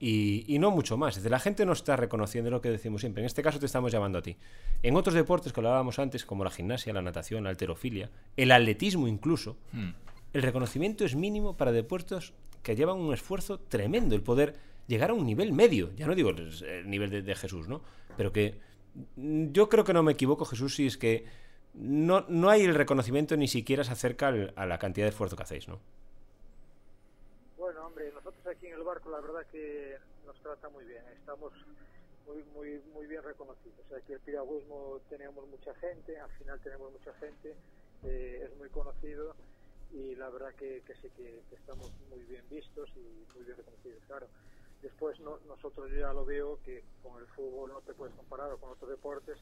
y, y no mucho más. Es decir, la gente no está reconociendo lo que decimos siempre. En este caso te estamos llamando a ti. En otros deportes que hablábamos antes, como la gimnasia, la natación, la alterofilia, el atletismo incluso, Hmm. el reconocimiento es mínimo para deportes que llevan un esfuerzo tremendo, el poder llegar a un nivel medio, ya no digo el, el nivel de, de Jesús, ¿no? Pero que mm, yo creo que no me equivoco, Jesús, si es que no, no hay el reconocimiento ni siquiera se acerca al- a la cantidad de esfuerzo que hacéis, ¿no? Bueno, hombre, nosotros aquí en el barco la verdad que nos trata muy bien, estamos muy muy muy bien reconocidos. Aquí el piragüismo tenemos mucha gente, al final tenemos mucha gente, eh, es muy conocido y la verdad que, que sí que, estamos muy bien vistos y muy bien reconocidos, claro. Después no- nosotros ya lo veo que con el fútbol no te puedes comparar con otros deportes,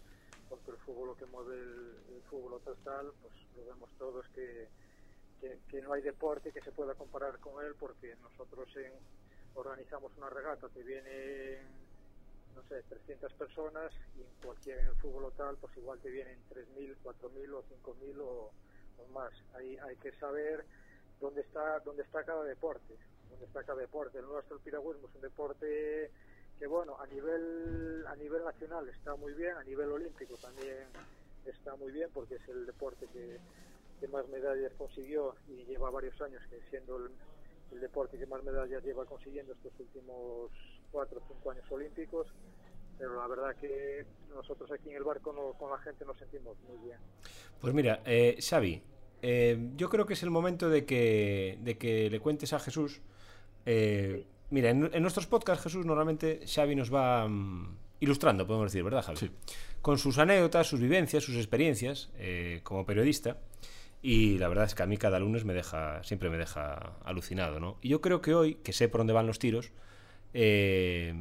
porque el fútbol lo que mueve el, el fútbol total, pues lo vemos todos que, que, que no hay deporte que se pueda comparar con él porque nosotros en- organizamos una regata que vienen no sé 300 personas y en cualquier en el fútbol local pues igual te vienen 3.000, 4.000 o 5.000 o, o más. Ahí hay que saber dónde está dónde está cada deporte dónde está cada deporte. El nuestro el piragüismo es un deporte que bueno a nivel a nivel nacional está muy bien a nivel olímpico también está muy bien porque es el deporte que que más medallas consiguió y lleva varios años que siendo el, el deporte que más medallas lleva consiguiendo estos últimos cuatro o cinco años olímpicos pero la verdad que nosotros aquí en el barco no- con la gente nos sentimos muy bien Pues mira, eh, Xavi, eh, yo creo que es el momento de que, de que le cuentes a Jesús. eh, mira, en, en nuestros podcasts, Jesús, normalmente Xavi nos va mm, ilustrando, podemos decir, ¿verdad, Javi? Sí. Con sus anécdotas, sus vivencias, sus experiencias eh, como periodista. Y la verdad es que a mí cada lunes me deja, siempre me deja alucinado, ¿no? Y yo creo que hoy, que sé por dónde van los tiros, eh,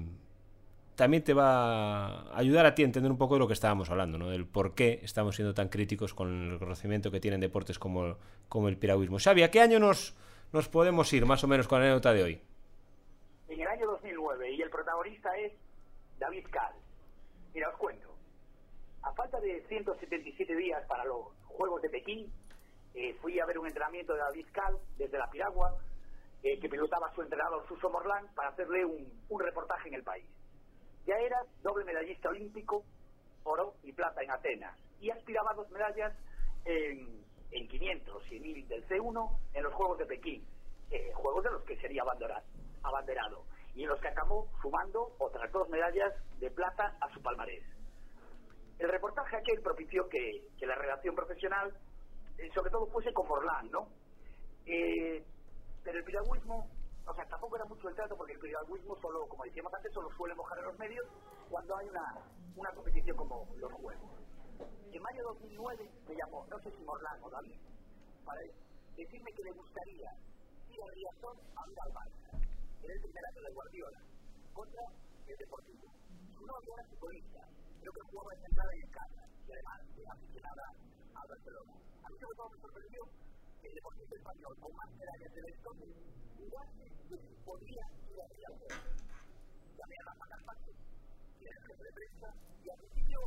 también te va a ayudar a ti a entender un poco de lo que estábamos hablando, ¿no? Del por qué estamos siendo tan críticos con el reconocimiento que tienen deportes como, como el piragüismo. Xavi, ¿a qué año nos, nos podemos ir más o menos con la anécdota de hoy? En el año 2009 y el protagonista es David Cal. Mira, os cuento. A falta de 177 días para los Juegos de Pekín, eh, fui a ver un entrenamiento de David Cal desde la Piragua, eh, que pilotaba su entrenador Suso Morlán para hacerle un, un reportaje en el país. Ya era doble medallista olímpico, oro y plata en Atenas, y aspiraba a dos medallas en, en 500 y 1000 del C1 en los Juegos de Pekín, eh, juegos de los que sería abandera- abanderado. y en los que acabó sumando otras dos medallas de plata a su palmarés. El reportaje aquel propició que, que la relación profesional, sobre todo, fuese con Morlán, ¿no? Eh, pero el piragüismo, o sea, tampoco era mucho el trato porque el piragüismo solo, como decíamos antes, solo suele mojar a los medios cuando hay una, una competición como los Juegos. En mayo de 2009 me llamó, no sé si Morlán o David, para decirme que le gustaría ir al Riazón a ir al. Era el primer año de Guardiola, contra el Deportivo. Su novia era futbolista, creo que jugaba en en casa, y además era aficionada al Barcelona. A mí me sorprendió que el Deportivo español, con más medallas del entonces, jugase que podía ir al Riazón. Llamé a la Macapate, y era el de prensa, y al principio,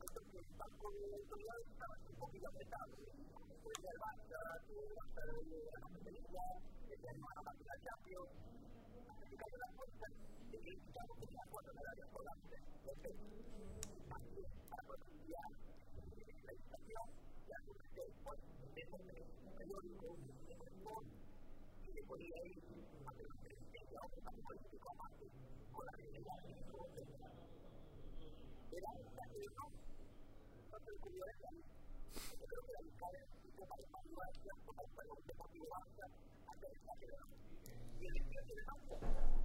el banco de autoridades estaba un poquito apretado. Después del Barça, que el Barça de la competencia, que se animaba a la Champions, se cayó la cuenta de que el Chicago tenía cuatro medallas por delante. Entonces, que para potenciar la estación, ya surgió después de ese periódico, de fútbol, y le podía ir a hacer una experiencia a otro campo político aparte, con la realidad de su Era un camino, no se le ocurrió eso a mí. Yo creo que la buscar es un poco para evaluar la forma de juego del Deportivo Barça hasta el día de hoy. Y el 28 de marzo,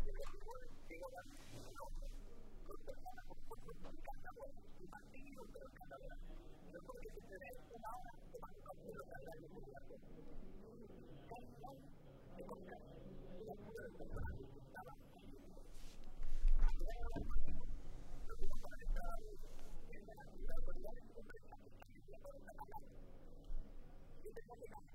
el 29, llegó la nombre. Con personas, por supuesto, encantadoras, y mantenido, pero encantadoras. No porque se tener una hora de más de los salarios de la Casi no se consta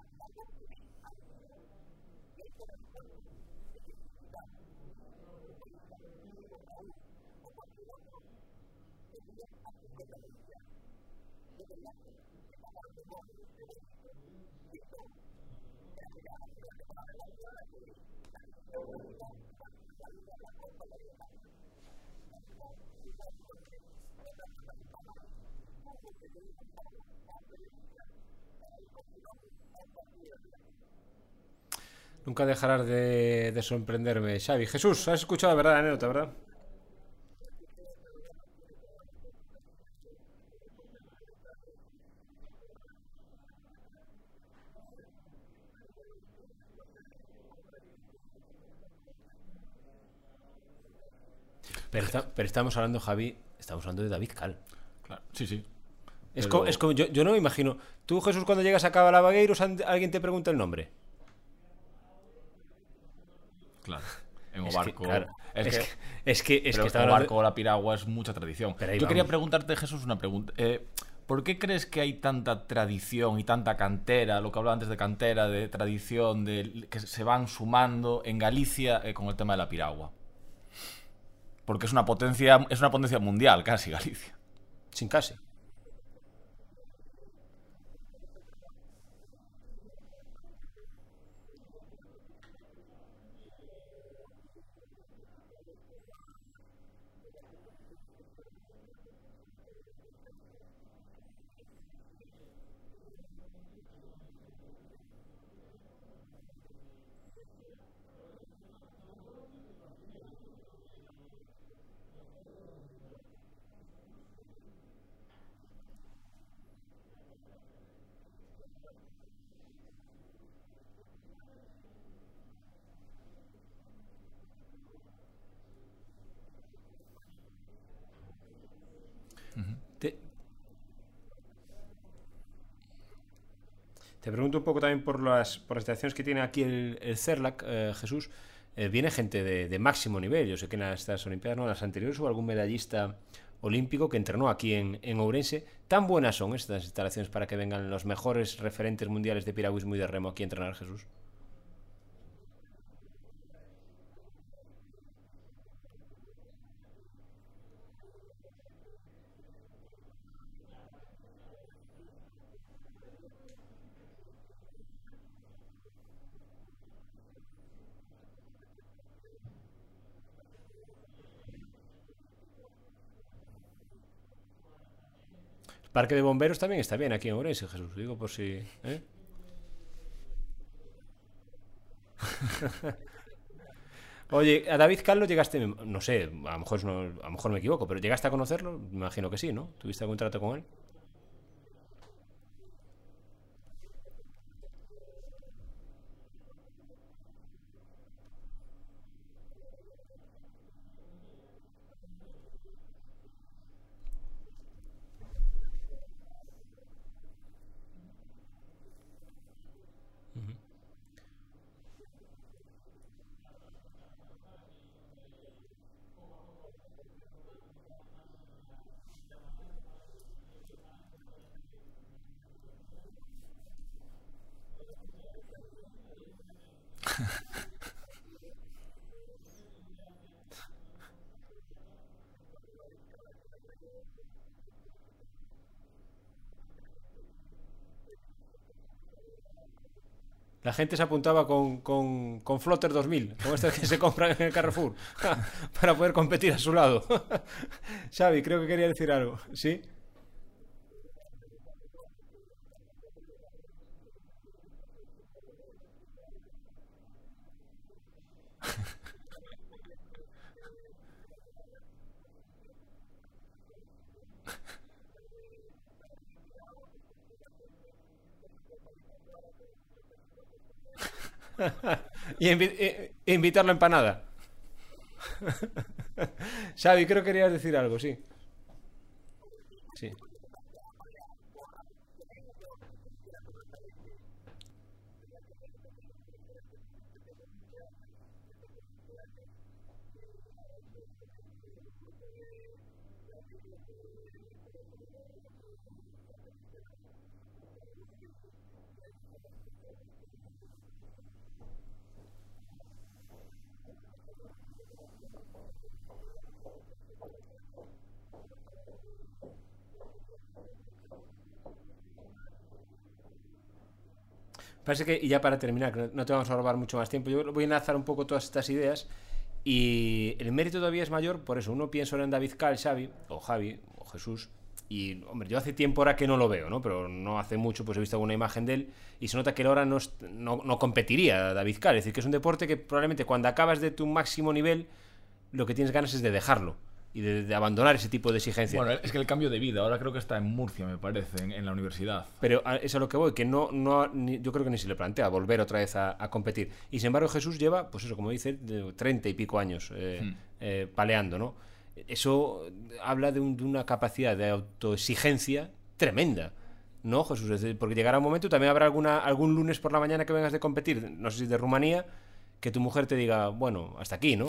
algo que la la la la la la la la Nunca dejarás de, de sorprenderme, Xavi. Jesús, has escuchado, ¿verdad, la anécdota, verdad? Pero, está- estamos hablando, Javi, estamos hablando de David Cal. Claro, sí, sí. Es, Pero- co- es como, yo, yo no me imagino. Tú, Jesús, cuando llegas a an- alguien te pregunta el nombre. Claro. En Es o que, barco. claro, es, es que, que, es que, es que estaba o hablando- la piragua es mucha tradición. Pero Yo quería preguntarte, Jesús, una pregunta. Eh, ¿Por qué crees que hay tanta tradición y tanta cantera, lo que hablaba antes de cantera, de tradición, de que se van sumando en Galicia eh, con el tema de la piragua? Porque es una potencia, es una potencia mundial, casi Galicia. Sin casi. Te, te pregunto un poco también por las, por las estaciones que tiene aquí el, el CERLAC, eh, Jesús. Eh, viene gente de, máximo nivel. Yo sé que en estas Olimpiadas, no, las anteriores, hubo algún medallista olímpico que entrenó aquí en, en Ourense. Tan buenas son estas instalaciones para que vengan los mejores referentes mundiales de piragüismo y de remo aquí a entrenar, Jesús. Parque de Bomberos también está bien aquí en Orense, Jesús. Digo por si. ¿eh? Oye, a David Carlos llegaste, no sé, a lo, mejor a lo mejor me equivoco, pero llegaste a conocerlo, me imagino que sí, ¿no? ¿Tuviste algún trato con él? La gente se apuntaba con, con, con Flotter 2000, con este que se compran en el Carrefour, para poder competir a su lado. Xavi, creo que quería decir algo. ¿Sí? Y invi- e- e invitarlo a empanada. Xavi, creo que querías decir algo, sí. Sí. Parece que, y ya para terminar, que no- te vamos a robar mucho más tiempo, yo voy a enlazar un poco todas estas ideas y el mérito todavía es mayor, por eso. Uno piensa en David Cal, Xavi, o Javi, o Jesús, y hombre, yo hace tiempo ahora que no lo veo, ¿no? Pero no hace mucho, pues he visto alguna imagen de él y se nota que ahora no, no, no competiría David Cal, es decir, que es un deporte que probablemente cuando acabas de tu máximo nivel, lo que tienes ganas es de dejarlo y de, de abandonar ese tipo de exigencia. Bueno, es que el cambio de vida, ahora creo que está en Murcia, me parece, en, en la universidad. Pero a- es a lo que voy, que no, no ni- yo creo que ni se le plantea volver otra vez a, a competir. Y sin embargo Jesús lleva, pues eso, como dice, de 30 y pico años eh, Hmm. eh, paleando, ¿no? Eso habla de, un- de una capacidad de autoexigencia tremenda. ¿No, Jesús? Es decir, porque llegará un momento, también habrá alguna, algún lunes por la mañana que vengas de competir, no sé si de Rumanía, que tu mujer te diga, bueno, hasta aquí, ¿no?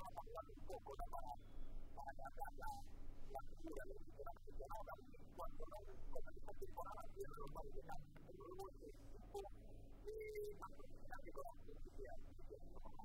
が結構こだから、まあ、だんだん、やってみるようにしてなくて、なおかつ、まあ、その、この人たちの話を読まれてたり、そういうもので、一方、えー、まあ、そういう感じで、そういうやってみてるのかな。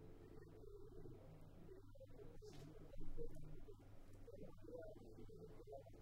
Jesús.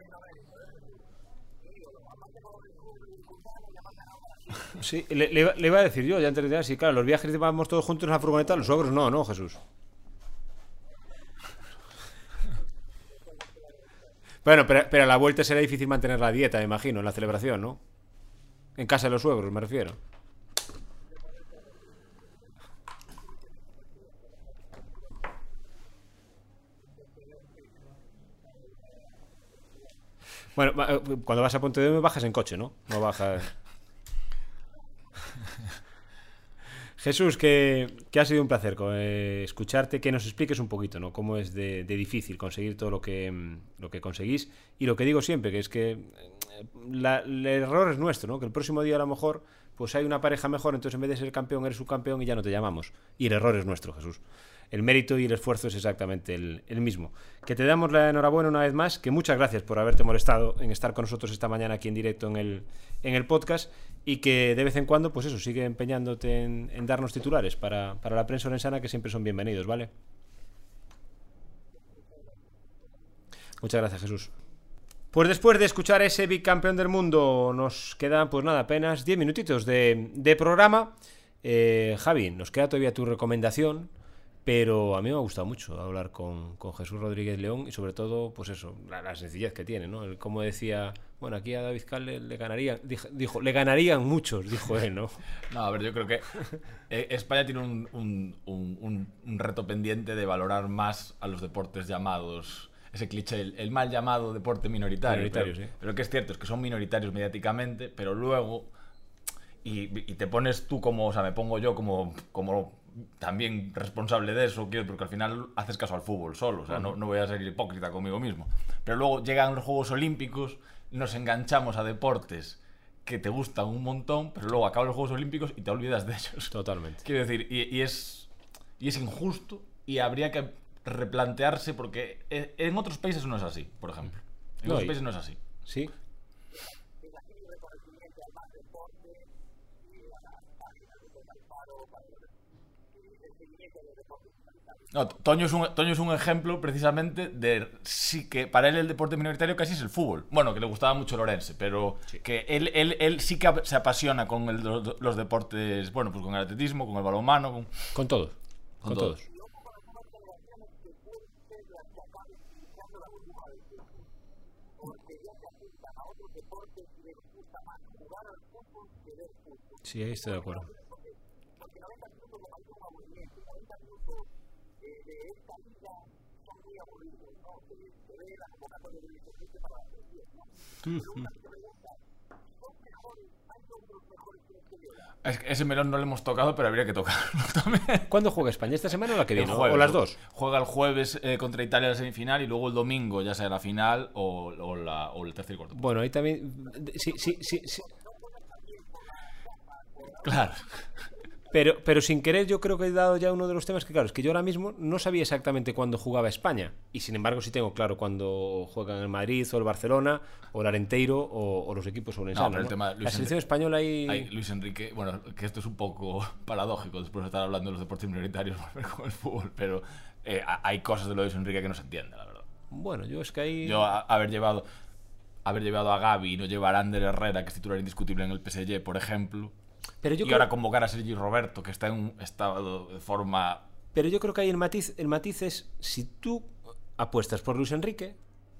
Sí, le, iba a decir yo, ya antes de sí, claro, los viajes vamos todos juntos en la furgoneta, los ogros no, no, Jesús. Bueno, pero, pero a la vuelta será difícil mantener la dieta, me imagino, en la celebración, ¿no? En casa de los suegros, me refiero. Bueno, eh, cuando vas a Ponte de bajas en coche, ¿no? No bajas. Jesús, que, ha sido un placer eh, escucharte, que nos expliques un poquito, ¿no? Cómo es de, difícil conseguir todo lo que, lo que conseguís. Y lo que digo siempre, que es que eh, el error es nuestro, ¿no? Que el próximo día a lo mejor pues hay una pareja mejor, entonces en vez de ser campeón eres subcampeón y ya no te llamamos. Y el error es nuestro, Jesús el mérito y el esfuerzo es exactamente el, mismo. Que te damos la enhorabuena una vez más, que muchas gracias por haberte molestado en estar con nosotros esta mañana aquí en directo en el, en el podcast y que de vez en cuando, pues eso, sigue empeñándote en, darnos titulares para, para la prensa orensana que siempre son bienvenidos, ¿vale? Muchas gracias, Jesús. Pues después de escuchar a ese bicampeón del mundo, nos quedan, pues nada, apenas 10 minutitos de, programa. Eh, Javi, nos queda todavía tu recomendación pero a mí me ha gustado mucho hablar con, Jesús Rodríguez León y sobre todo, pues eso, la, sencillez que tiene, ¿no? como decía, bueno, aquí a David Cal le, ganarían, dijo, le ganarían muchos, dijo él, ¿no? No, a ver, yo creo que eh, España tiene un, un, reto pendiente de valorar más a los deportes llamados ese cliché, el, mal llamado deporte minoritario. pero, sí. pero que es cierto, es que son minoritarios mediáticamente, pero luego, y, y, te pones tú como, o sea, me pongo yo como, como también responsable de eso, quiero, porque al final haces caso al fútbol solo, o sea, no, no voy a ser hipócrita conmigo mismo. Pero luego llegan los Juegos Olímpicos, nos enganchamos a deportes que te gustan un montón, pero luego acaban los Juegos Olímpicos y te olvidas de ellos. Totalmente. Quiero decir, y, es, y es injusto y habría que replantearse porque e, en otros países no es así, por ejemplo. En otros países no es así. Sí, No, Toño es, un, Toño es un ejemplo precisamente de sí que para él el deporte minoritario casi es el fútbol. Bueno, que le gustaba mucho Lorense, pero que él, él, él sí que se apasiona con el- los, los deportes, bueno, pues con el atletismo, con el balonmano, con, Con todos. Con, Con todos. todos. Sí, ahí estoy de acuerdo. Es que ese melón no le hemos tocado, pero habría que tocarlo también. ¿Cuándo juega España? ¿Esta semana o la que viene? jueves, ¿O las dos? Juega el jueves eh, contra Italia la semifinal y luego el domingo ya sea la final o, o la, o el tercer y cuarto. Bueno, ahí también. Sí, sí, sí, sí. Claro. Pero, pero sin querer, yo creo que he dado ya uno de los temas que, claro, es que yo ahora mismo no sabía exactamente cuándo jugaba España. Y sin embargo, sí tengo claro cuándo juegan el Madrid o el Barcelona o el Arenteiro o, o los equipos solensanos. No, el ¿no? tema Luis La selección Enrique- española. Hay Luis Enrique, bueno, que esto es un poco paradójico después de estar hablando de los deportes minoritarios con el fútbol, pero eh, ha- hay cosas de Luis Enrique que no se entiende, la verdad. Bueno, yo es que ahí. Yo a- haber llevado haber llevado a Gaby y no llevar a Ander Herrera, que es titular indiscutible en el PSG, por ejemplo, Pero yo y creo- ahora convocar a Sergi Roberto, que está en un estado de forma Pero yo creo que ahí el matiz, el matiz es si tú apuestas por Luis Enrique,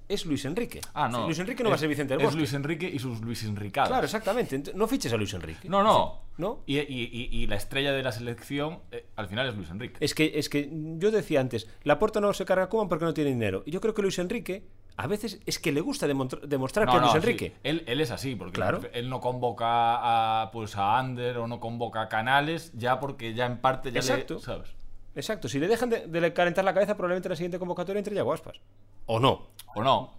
es Luis Enrique. Ah, no. Luis Enrique no va a ser Vicente del Es. Luis Enrique y sus Luis Enricadas. Claro, exactamente. Ent- No fiches a Luis Enrique. No, no. ¿No? Y, y- la estrella de la selección eh, al final es Luis Enrique. Es que, es que yo decía antes, la puerta no se carga a Koeman porque no tiene dinero. Y yo creo que Luis Enrique, a veces es que le gusta demostrar No, que es no, Luis sí. Enrique. Él, él es así, porque Claro. él no convoca a, pues, a Ander o no convoca a Canales ya porque ya en parte ya Exacto. le... ¿Sabes? Exacto. Si le dejan de, de calentar la cabeza, probablemente la siguiente convocatoria entre Yago Aspas. O no. ¿O no?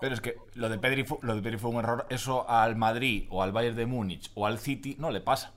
Pero es que lo de Pedri fue, lo de Pedri fue un error. Eso al Madrid o al Bayern de Múnich o al City no le pasa.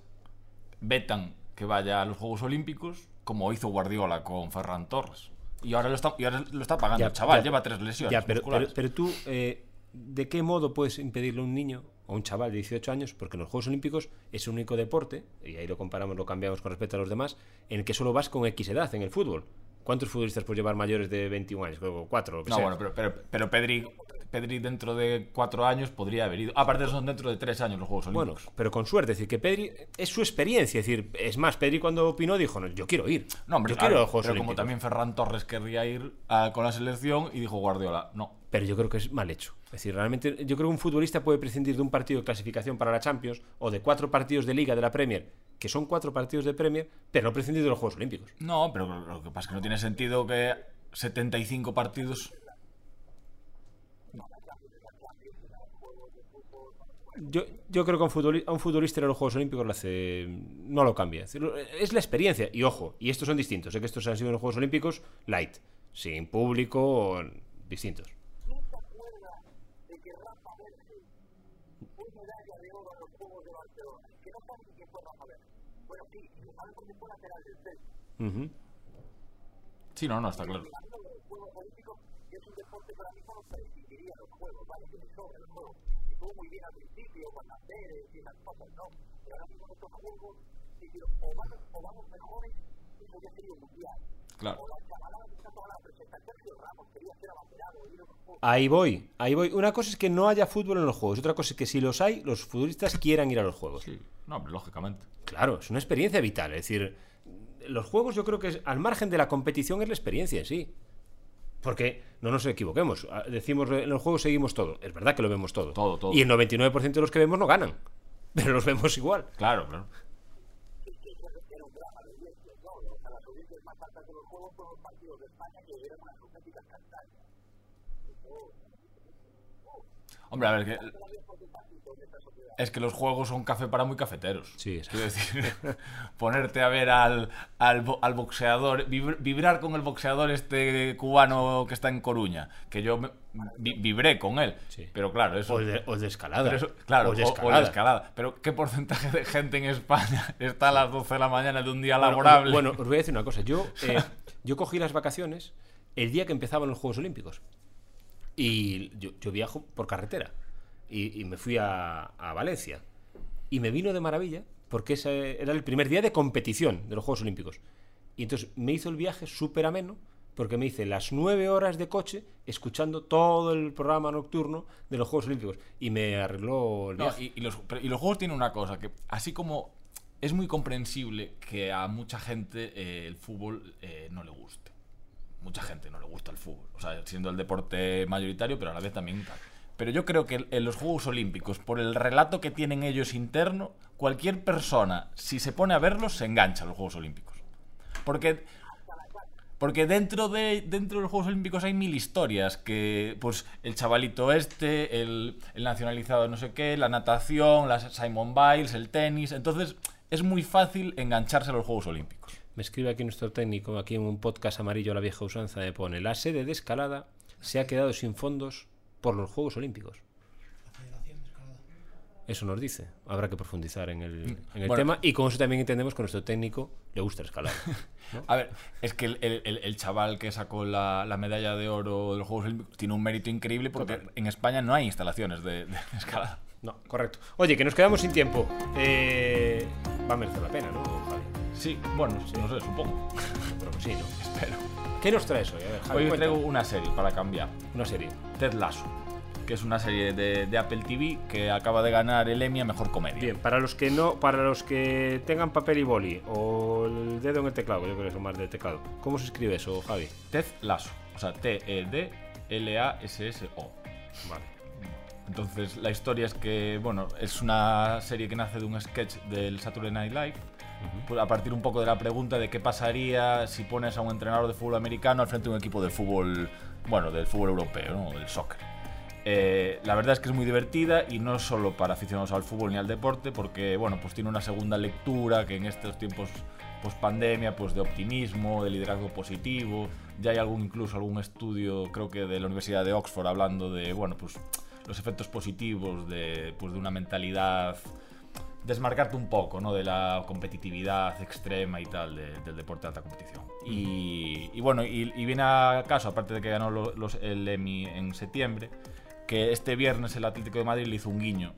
Vetan que vaya a los Juegos Olímpicos como hizo Guardiola con Ferran Torres. Y ahora lo está, y ahora lo está pagando Ya, el chaval. ya. lleva tres lesiones. Ya, pero, pero, tú, eh, ¿de qué modo puedes impedirle a un niño o a un chaval de 18 años? Porque en los Juegos Olímpicos es el único deporte, y ahí lo comparamos, lo cambiamos con respecto a los demás, en el que solo vas con X edad en el fútbol. ¿Cuántos futbolistas puedes llevar mayores de 21 años? Cuatro, lo que No, sea. bueno, pero, pero, pero Pedri, Pedri dentro de cuatro años podría haber ido. Aparte son dentro de tres años los Juegos Bueno, Olímpicos. pero con suerte, es decir, que Pedri es su experiencia, es decir, es más, Pedri cuando opinó dijo, no, yo quiero ir, no, hombre, yo claro, quiero los Juegos pero como también Ferran Torres querría ir a- con la selección y dijo Guardiola, no. Pero yo creo que es mal hecho. Es decir, realmente yo creo que un futbolista puede prescindir de un partido de clasificación para la Champions o de cuatro partidos de Liga de la Premier, que son cuatro partidos de Premier, pero no prescindir de los Juegos Olímpicos. No, pero lo que pasa es que no tiene sentido que 75 partidos. Yo, yo creo que a un, futboli- a un futbolista a los Juegos Olímpicos lo hace, no lo cambia. Es, la experiencia. Y ojo, y estos son distintos. Sé que estos han sido en los Juegos Olímpicos light, sin público, o- distintos. Sí, no, no, está claro. Claro. Ahí voy, ahí voy. Una cosa es que no haya fútbol en los juegos, otra cosa es que si los hay, los futbolistas quieran ir a los juegos. Sí, no, lógicamente. Claro, es una experiencia vital. Es decir, los juegos yo creo que es, al margen de la competición es la experiencia en sí. Porque no nos equivoquemos. ah, Decimos en los juegos seguimos todo. Es verdad que lo vemos todo. Todo, todo. Y el 99% de los que vemos no ganan. Pero los vemos igual. Claro, claro. Hombre, a ver, que... Es que los juegos son café para muy cafeteros. Sí, es- Quiero decir, ponerte a ver al, al, al boxeador, vibr- vibrar con el boxeador este cubano que está en Coruña, que yo me- vi- vibré con él. Sí. Pero claro, eso... O de, o de escalada. Pero eso- claro, o de o- o escalada. la escalada. Pero ¿qué porcentaje de gente en España está a las 12 de la mañana de un día Bueno, laborable? Bueno, os voy a decir una cosa. Yo, eh, yo cogí las vacaciones el día que empezaban los Juegos Olímpicos. Y yo, yo viajo por carretera. Y, y me fui a, a Valencia. Y me vino de maravilla porque ese era el primer día de competición de los Juegos Olímpicos. Y entonces me hizo el viaje súper ameno porque me hice las nueve horas de coche escuchando todo el programa nocturno de los Juegos Olímpicos. Y me arregló el No, viaje. y, y los, y los juegos tienen una cosa, que así como es muy comprensible que a mucha gente eh, el fútbol eh, no le guste. Mucha gente no le gusta el fútbol. O sea, siendo el deporte mayoritario, pero a la vez también tal. Pero yo creo que en los Juegos Olímpicos, por el relato que tienen ellos interno, cualquier persona, si se pone a verlos, se engancha a los Juegos Olímpicos. Porque porque dentro de, dentro de los Juegos Olímpicos hay mil historias. Que, pues, el chavalito este, el, el nacionalizado no sé qué, la natación, la Simon Biles, el tenis. Entonces, es muy fácil engancharse a los Juegos Olímpicos. Me escribe aquí nuestro técnico, aquí en un podcast amarillo a la vieja usanza, me pone, la sede de escalada se ha quedado sin fondos por los Juegos Olímpicos. Eso nos dice. Habrá que profundizar en el, en el Bueno. tema y con eso también entendemos que a nuestro técnico le gusta el escalada. A ver, es que el, el- chaval que sacó la, la medalla de oro de los Juegos Olímpicos tiene un mérito increíble porque en España no hay instalaciones de, de escalada. No, correcto. Oye, que nos quedamos sin tiempo. Eh, va a merecer la pena, ¿no? Sí, bueno, no sé, supongo. Pero que sí, ¿no? Espero. ¿Qué nos traes hoy? A ver, Javi, Hoy os traigo una serie para cambiar. una serie. Ted Lasso, que es una serie de, de Apple TV que acaba de ganar el Emmy a Mejor Comedia. Bien, para los que no, para los que tengan papel y boli o el dedo en el teclado, yo creo que son más de teclado. ¿Cómo se escribe eso, Javi? Ted Lasso, o sea, T-E-D-L-A-S-S-O. Vale. Entonces, la historia es que, bueno, es una serie que nace de un sketch del Saturday Night Live. Pues a partir un poco de la pregunta de qué pasaría si pones a un entrenador de fútbol americano al frente de un equipo de fútbol, bueno, del fútbol europeo, ¿no? del soccer. Eh, la verdad es que es muy divertida y no solo para aficionados al fútbol ni al deporte, porque bueno, pues tiene una segunda lectura que en estos tiempos post pandemia, pues de optimismo, de liderazgo positivo. Ya hay algún incluso algún estudio, creo que de la Universidad de Oxford, hablando de bueno, pues los efectos positivos de, pues, de una mentalidad desmarcarte un poco ¿no? de la competitividad extrema y tal de- del deporte de alta competición. Y, y bueno, y, y viene a caso, aparte de que ganó lo- los, el Emmy en septiembre, que este viernes el Atlético de Madrid le hizo un guiño.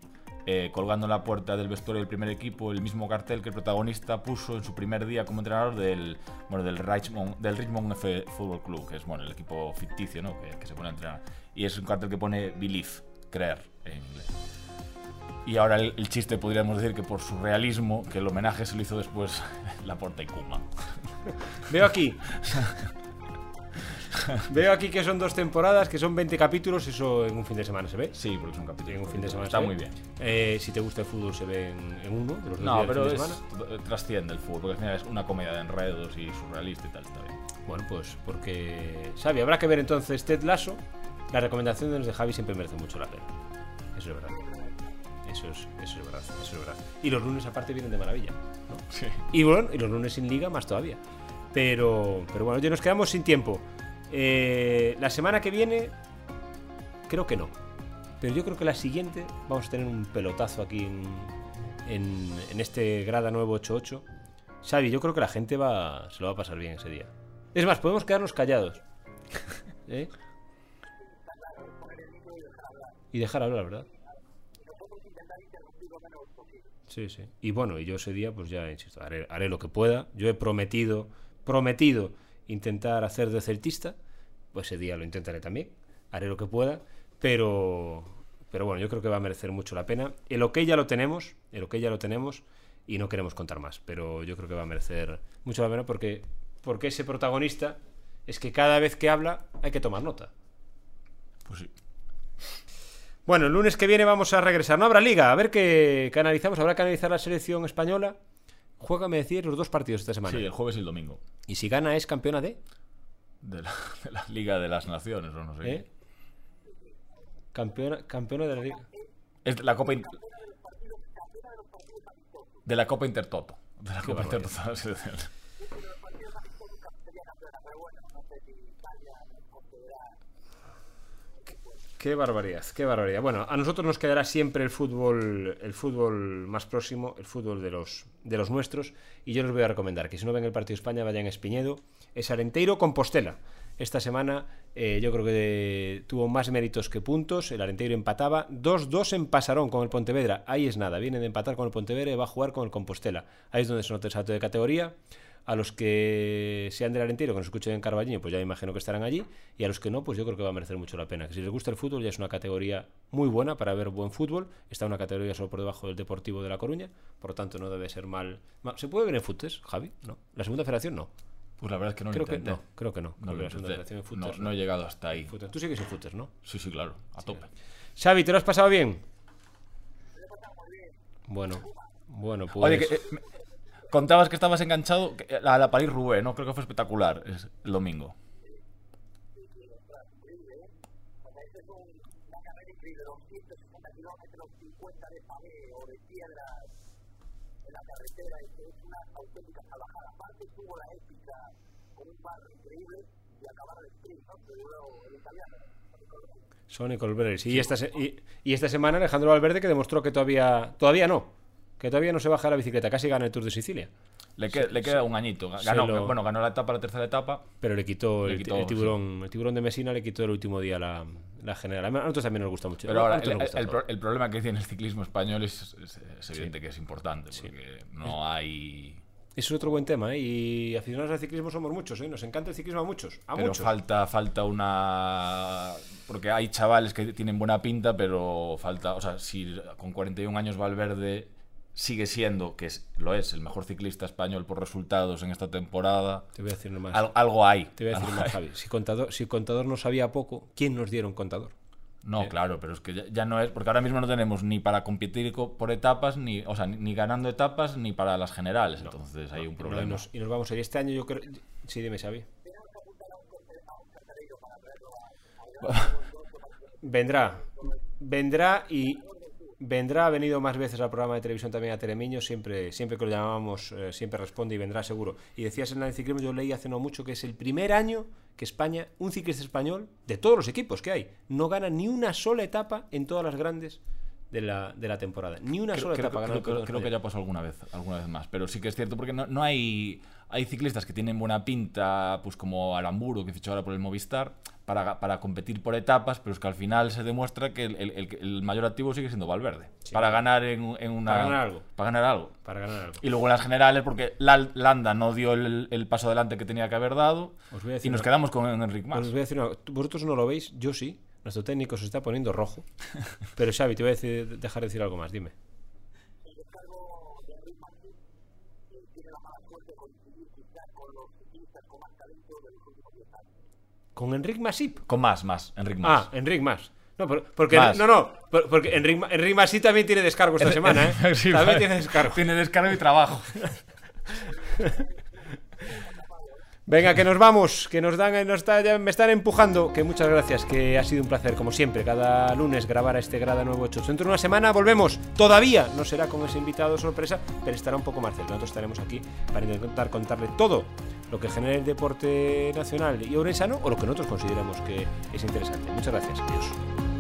eh, colgando en la puerta del vestuario del primer equipo el mismo cartel que el protagonista puso en su primer día como entrenador del, bueno, del, Richmond, del Richmond F Football Club, que es bueno, el equipo ficticio ¿no? que, que se pone a entrenar. Y es un cartel que pone Believe, creer en inglés. Y ahora el, el chiste podríamos decir que por su realismo, que el homenaje se lo hizo después la Porta y Kuma. Veo aquí. Veo aquí que son dos temporadas, que son 20 capítulos, eso en un fin de semana se ve. Sí, porque es un capítulo. En un fin de semana Está se ve. muy bien. Eh, si te gusta el fútbol se ve en, en uno de los No, días del pero fin es, de semana. eh, trasciende el fútbol, porque al final es una comedia de enredos y surrealista y tal, está bien. Bueno, pues porque... Sabe, habrá que ver entonces Ted Lasso. Las recomendaciones de Javi siempre merecen mucho la pena. Eso es verdad. Eso es, eso es verdad, eso es verdad. Y los lunes aparte vienen de maravilla. ¿no? Sí. Y bueno, y los lunes sin liga más todavía. Pero, pero bueno, ya nos quedamos sin tiempo. Eh, la semana que viene, creo que no. Pero yo creo que la siguiente vamos a tener un pelotazo aquí en, en, en este Grada 988. Xavi, yo creo que la gente va, se lo va a pasar bien ese día. Es más, podemos quedarnos callados. ¿Eh? Y dejar hablar, ¿verdad? Sí, sí. Y bueno, y yo ese día, pues ya, insisto, haré, haré lo que pueda. Yo he prometido, prometido intentar hacer de celtista. Pues ese día lo intentaré también. Haré lo que pueda. Pero, pero bueno, yo creo que va a merecer mucho la pena. El ok ya lo tenemos, el ok ya lo tenemos y no queremos contar más. Pero yo creo que va a merecer mucho la pena porque, porque ese protagonista es que cada vez que habla hay que tomar nota. Pues sí. Bueno, el lunes que viene vamos a regresar. No habrá liga. A ver qué, qué analizamos. Habrá que analizar la selección española. Juega, me decís, los dos partidos esta semana. Sí, el jueves y el domingo. Y si gana es campeona de... De la, de la Liga de las Naciones, o no sé. ¿eh? Campeona, campeona de la liga. Es de la Copa Inter- De la Copa Intertoto. De la Copa. Intertoto de la selección. Qué barbaridad, qué barbaridad. Bueno, a nosotros nos quedará siempre el fútbol, el fútbol más próximo, el fútbol de los, de los nuestros. Y yo les voy a recomendar que si no ven el partido de España, vayan a Espiñedo. Es Arenteiro Compostela. Esta semana eh, yo creo que tuvo más méritos que puntos. El Arenteiro empataba 2-2 en Pasarón con el Pontevedra. Ahí es nada, viene de empatar con el Pontevedra y va a jugar con el Compostela. Ahí es donde se nota el salto de categoría. A los que sean del Arenteiro, que nos escuchen en Carballiño, pues ya imagino que estarán allí. Y a los que no, pues yo creo que va a merecer mucho la pena. Que si les gusta el fútbol, ya es una categoría muy buena para ver buen fútbol. Está una categoría solo por debajo del Deportivo de La Coruña. Por lo tanto, no debe ser mal. mal- ¿Se puede ver en futes, Javi? No. La segunda federación no. Pues la verdad es que no creo lo que no. Creo que no. No, la he llegado hasta ahí. Tú sigues en futes, ¿no? Sí, sí, claro, a tope. Xavi, ¿te lo has pasado bien? Bueno, bueno, pues. Oye, que, eh, me- contabas que estabas enganchado que- a la París Roubaix, ¿no? Creo que fue espectacular es- el domingo. una carrera increíble, 260 kilómetros, 50 de pavé o de piedra en la carretera, es, es una auténtica salvajada. Aparte tuvo la épica con un barro increíble y esta y, y esta semana Alejandro Valverde que demostró que todavía. Todavía no. Que todavía no se baja la bicicleta. Casi gana el Tour de Sicilia. Le, que- le queda un añito. Ganó, lo- Bueno, ganó la etapa, la tercera etapa. Pero le quitó, Le el, quitó, el tiburón. El tiburón de Mesina le quitó el último día la, la general. A nosotros también nos gusta mucho. Pero ahora, el, gusta problema que tiene el ciclismo español es, es- es evidente que es importante, porque no hay... Es otro buen tema, ¿eh? Y aficionados al ciclismo somos muchos, ¿eh? Nos encanta el ciclismo a muchos. A Pero muchos. falta, falta una... Porque hay chavales que tienen buena pinta, pero falta... O sea, si con 41 años Valverde sigue siendo, que es- lo es, el mejor ciclista español por resultados en esta temporada, Te voy a decir nomás. al- algo hay. Te voy a decir más. Javi. Si contador, si contador no sabía poco, ¿quién nos dieron contador? No, claro, pero es que ya, ya no es, porque ahora mismo no tenemos ni para competir co- por etapas, ni, o sea, ni, ni ganando etapas, ni para las generales, entonces hay un problema. y nos vamos a ir este año, yo creo. Sí, dime, Xavi. Vendrá, vendrá y vendrá, ha venido más veces al programa de televisión también a Telemiño, siempre, siempre que lo llamábamos, eh, siempre responde y vendrá seguro. Y decías en el ciclismo, yo leí hace no mucho que es el primer año que España, un ciclista español, de todos los equipos que hay, no gana ni una sola etapa en todas las grandes de la, de la temporada. Ni una Creo, sola creo- etapa creo- ganó creo- que ya pasó alguna vez, alguna vez más, pero sí que es cierto porque no, no hay hay ciclistas que tienen buena pinta, pues como Aramburu que fichó ahora por el Movistar para, para competir por etapas, pero es que al final se demuestra que el, el- el- mayor activo sigue siendo Valverde para ganar en, en una Para ganar algo. para ganar algo. Para ganar algo. Y luego en las generales, porque Landa no dio el, el paso adelante que tenía que haber dado. Os voy a decir Y nos una- quedamos con Enric Mas. os voy a decir una- Vosotros no lo veis, yo sí. Nuestro técnico se está poniendo rojo. Pero Xavi, te voy a decir- dejar de decir algo más, dime. Con los ciclistas con más talento de los últimos 10 años. ¿Con Enric Masip? Con más, más. Enric Mas. Ah, Enric Mas. No, por- porque, Mas. no, no, por- porque Enric, Ma- Enric Masip también tiene descargo esta semana, ¿eh? Sí, también vale. tiene descargo. Tiene descargo y trabajo. Venga, que nos vamos, que nos dan, nos está- ya me están empujando. Que muchas gracias, que ha sido un placer, como siempre, cada lunes grabar a este Grada Nuevo 8. Dentro de una semana volvemos. Todavía no será con ese invitado sorpresa, pero estará un poco más cerca. Nosotros estaremos aquí para intentar contarle todo lo que genera el deporte nacional y orensano o lo que nosotros consideramos que es interesante. Muchas gracias. Adiós.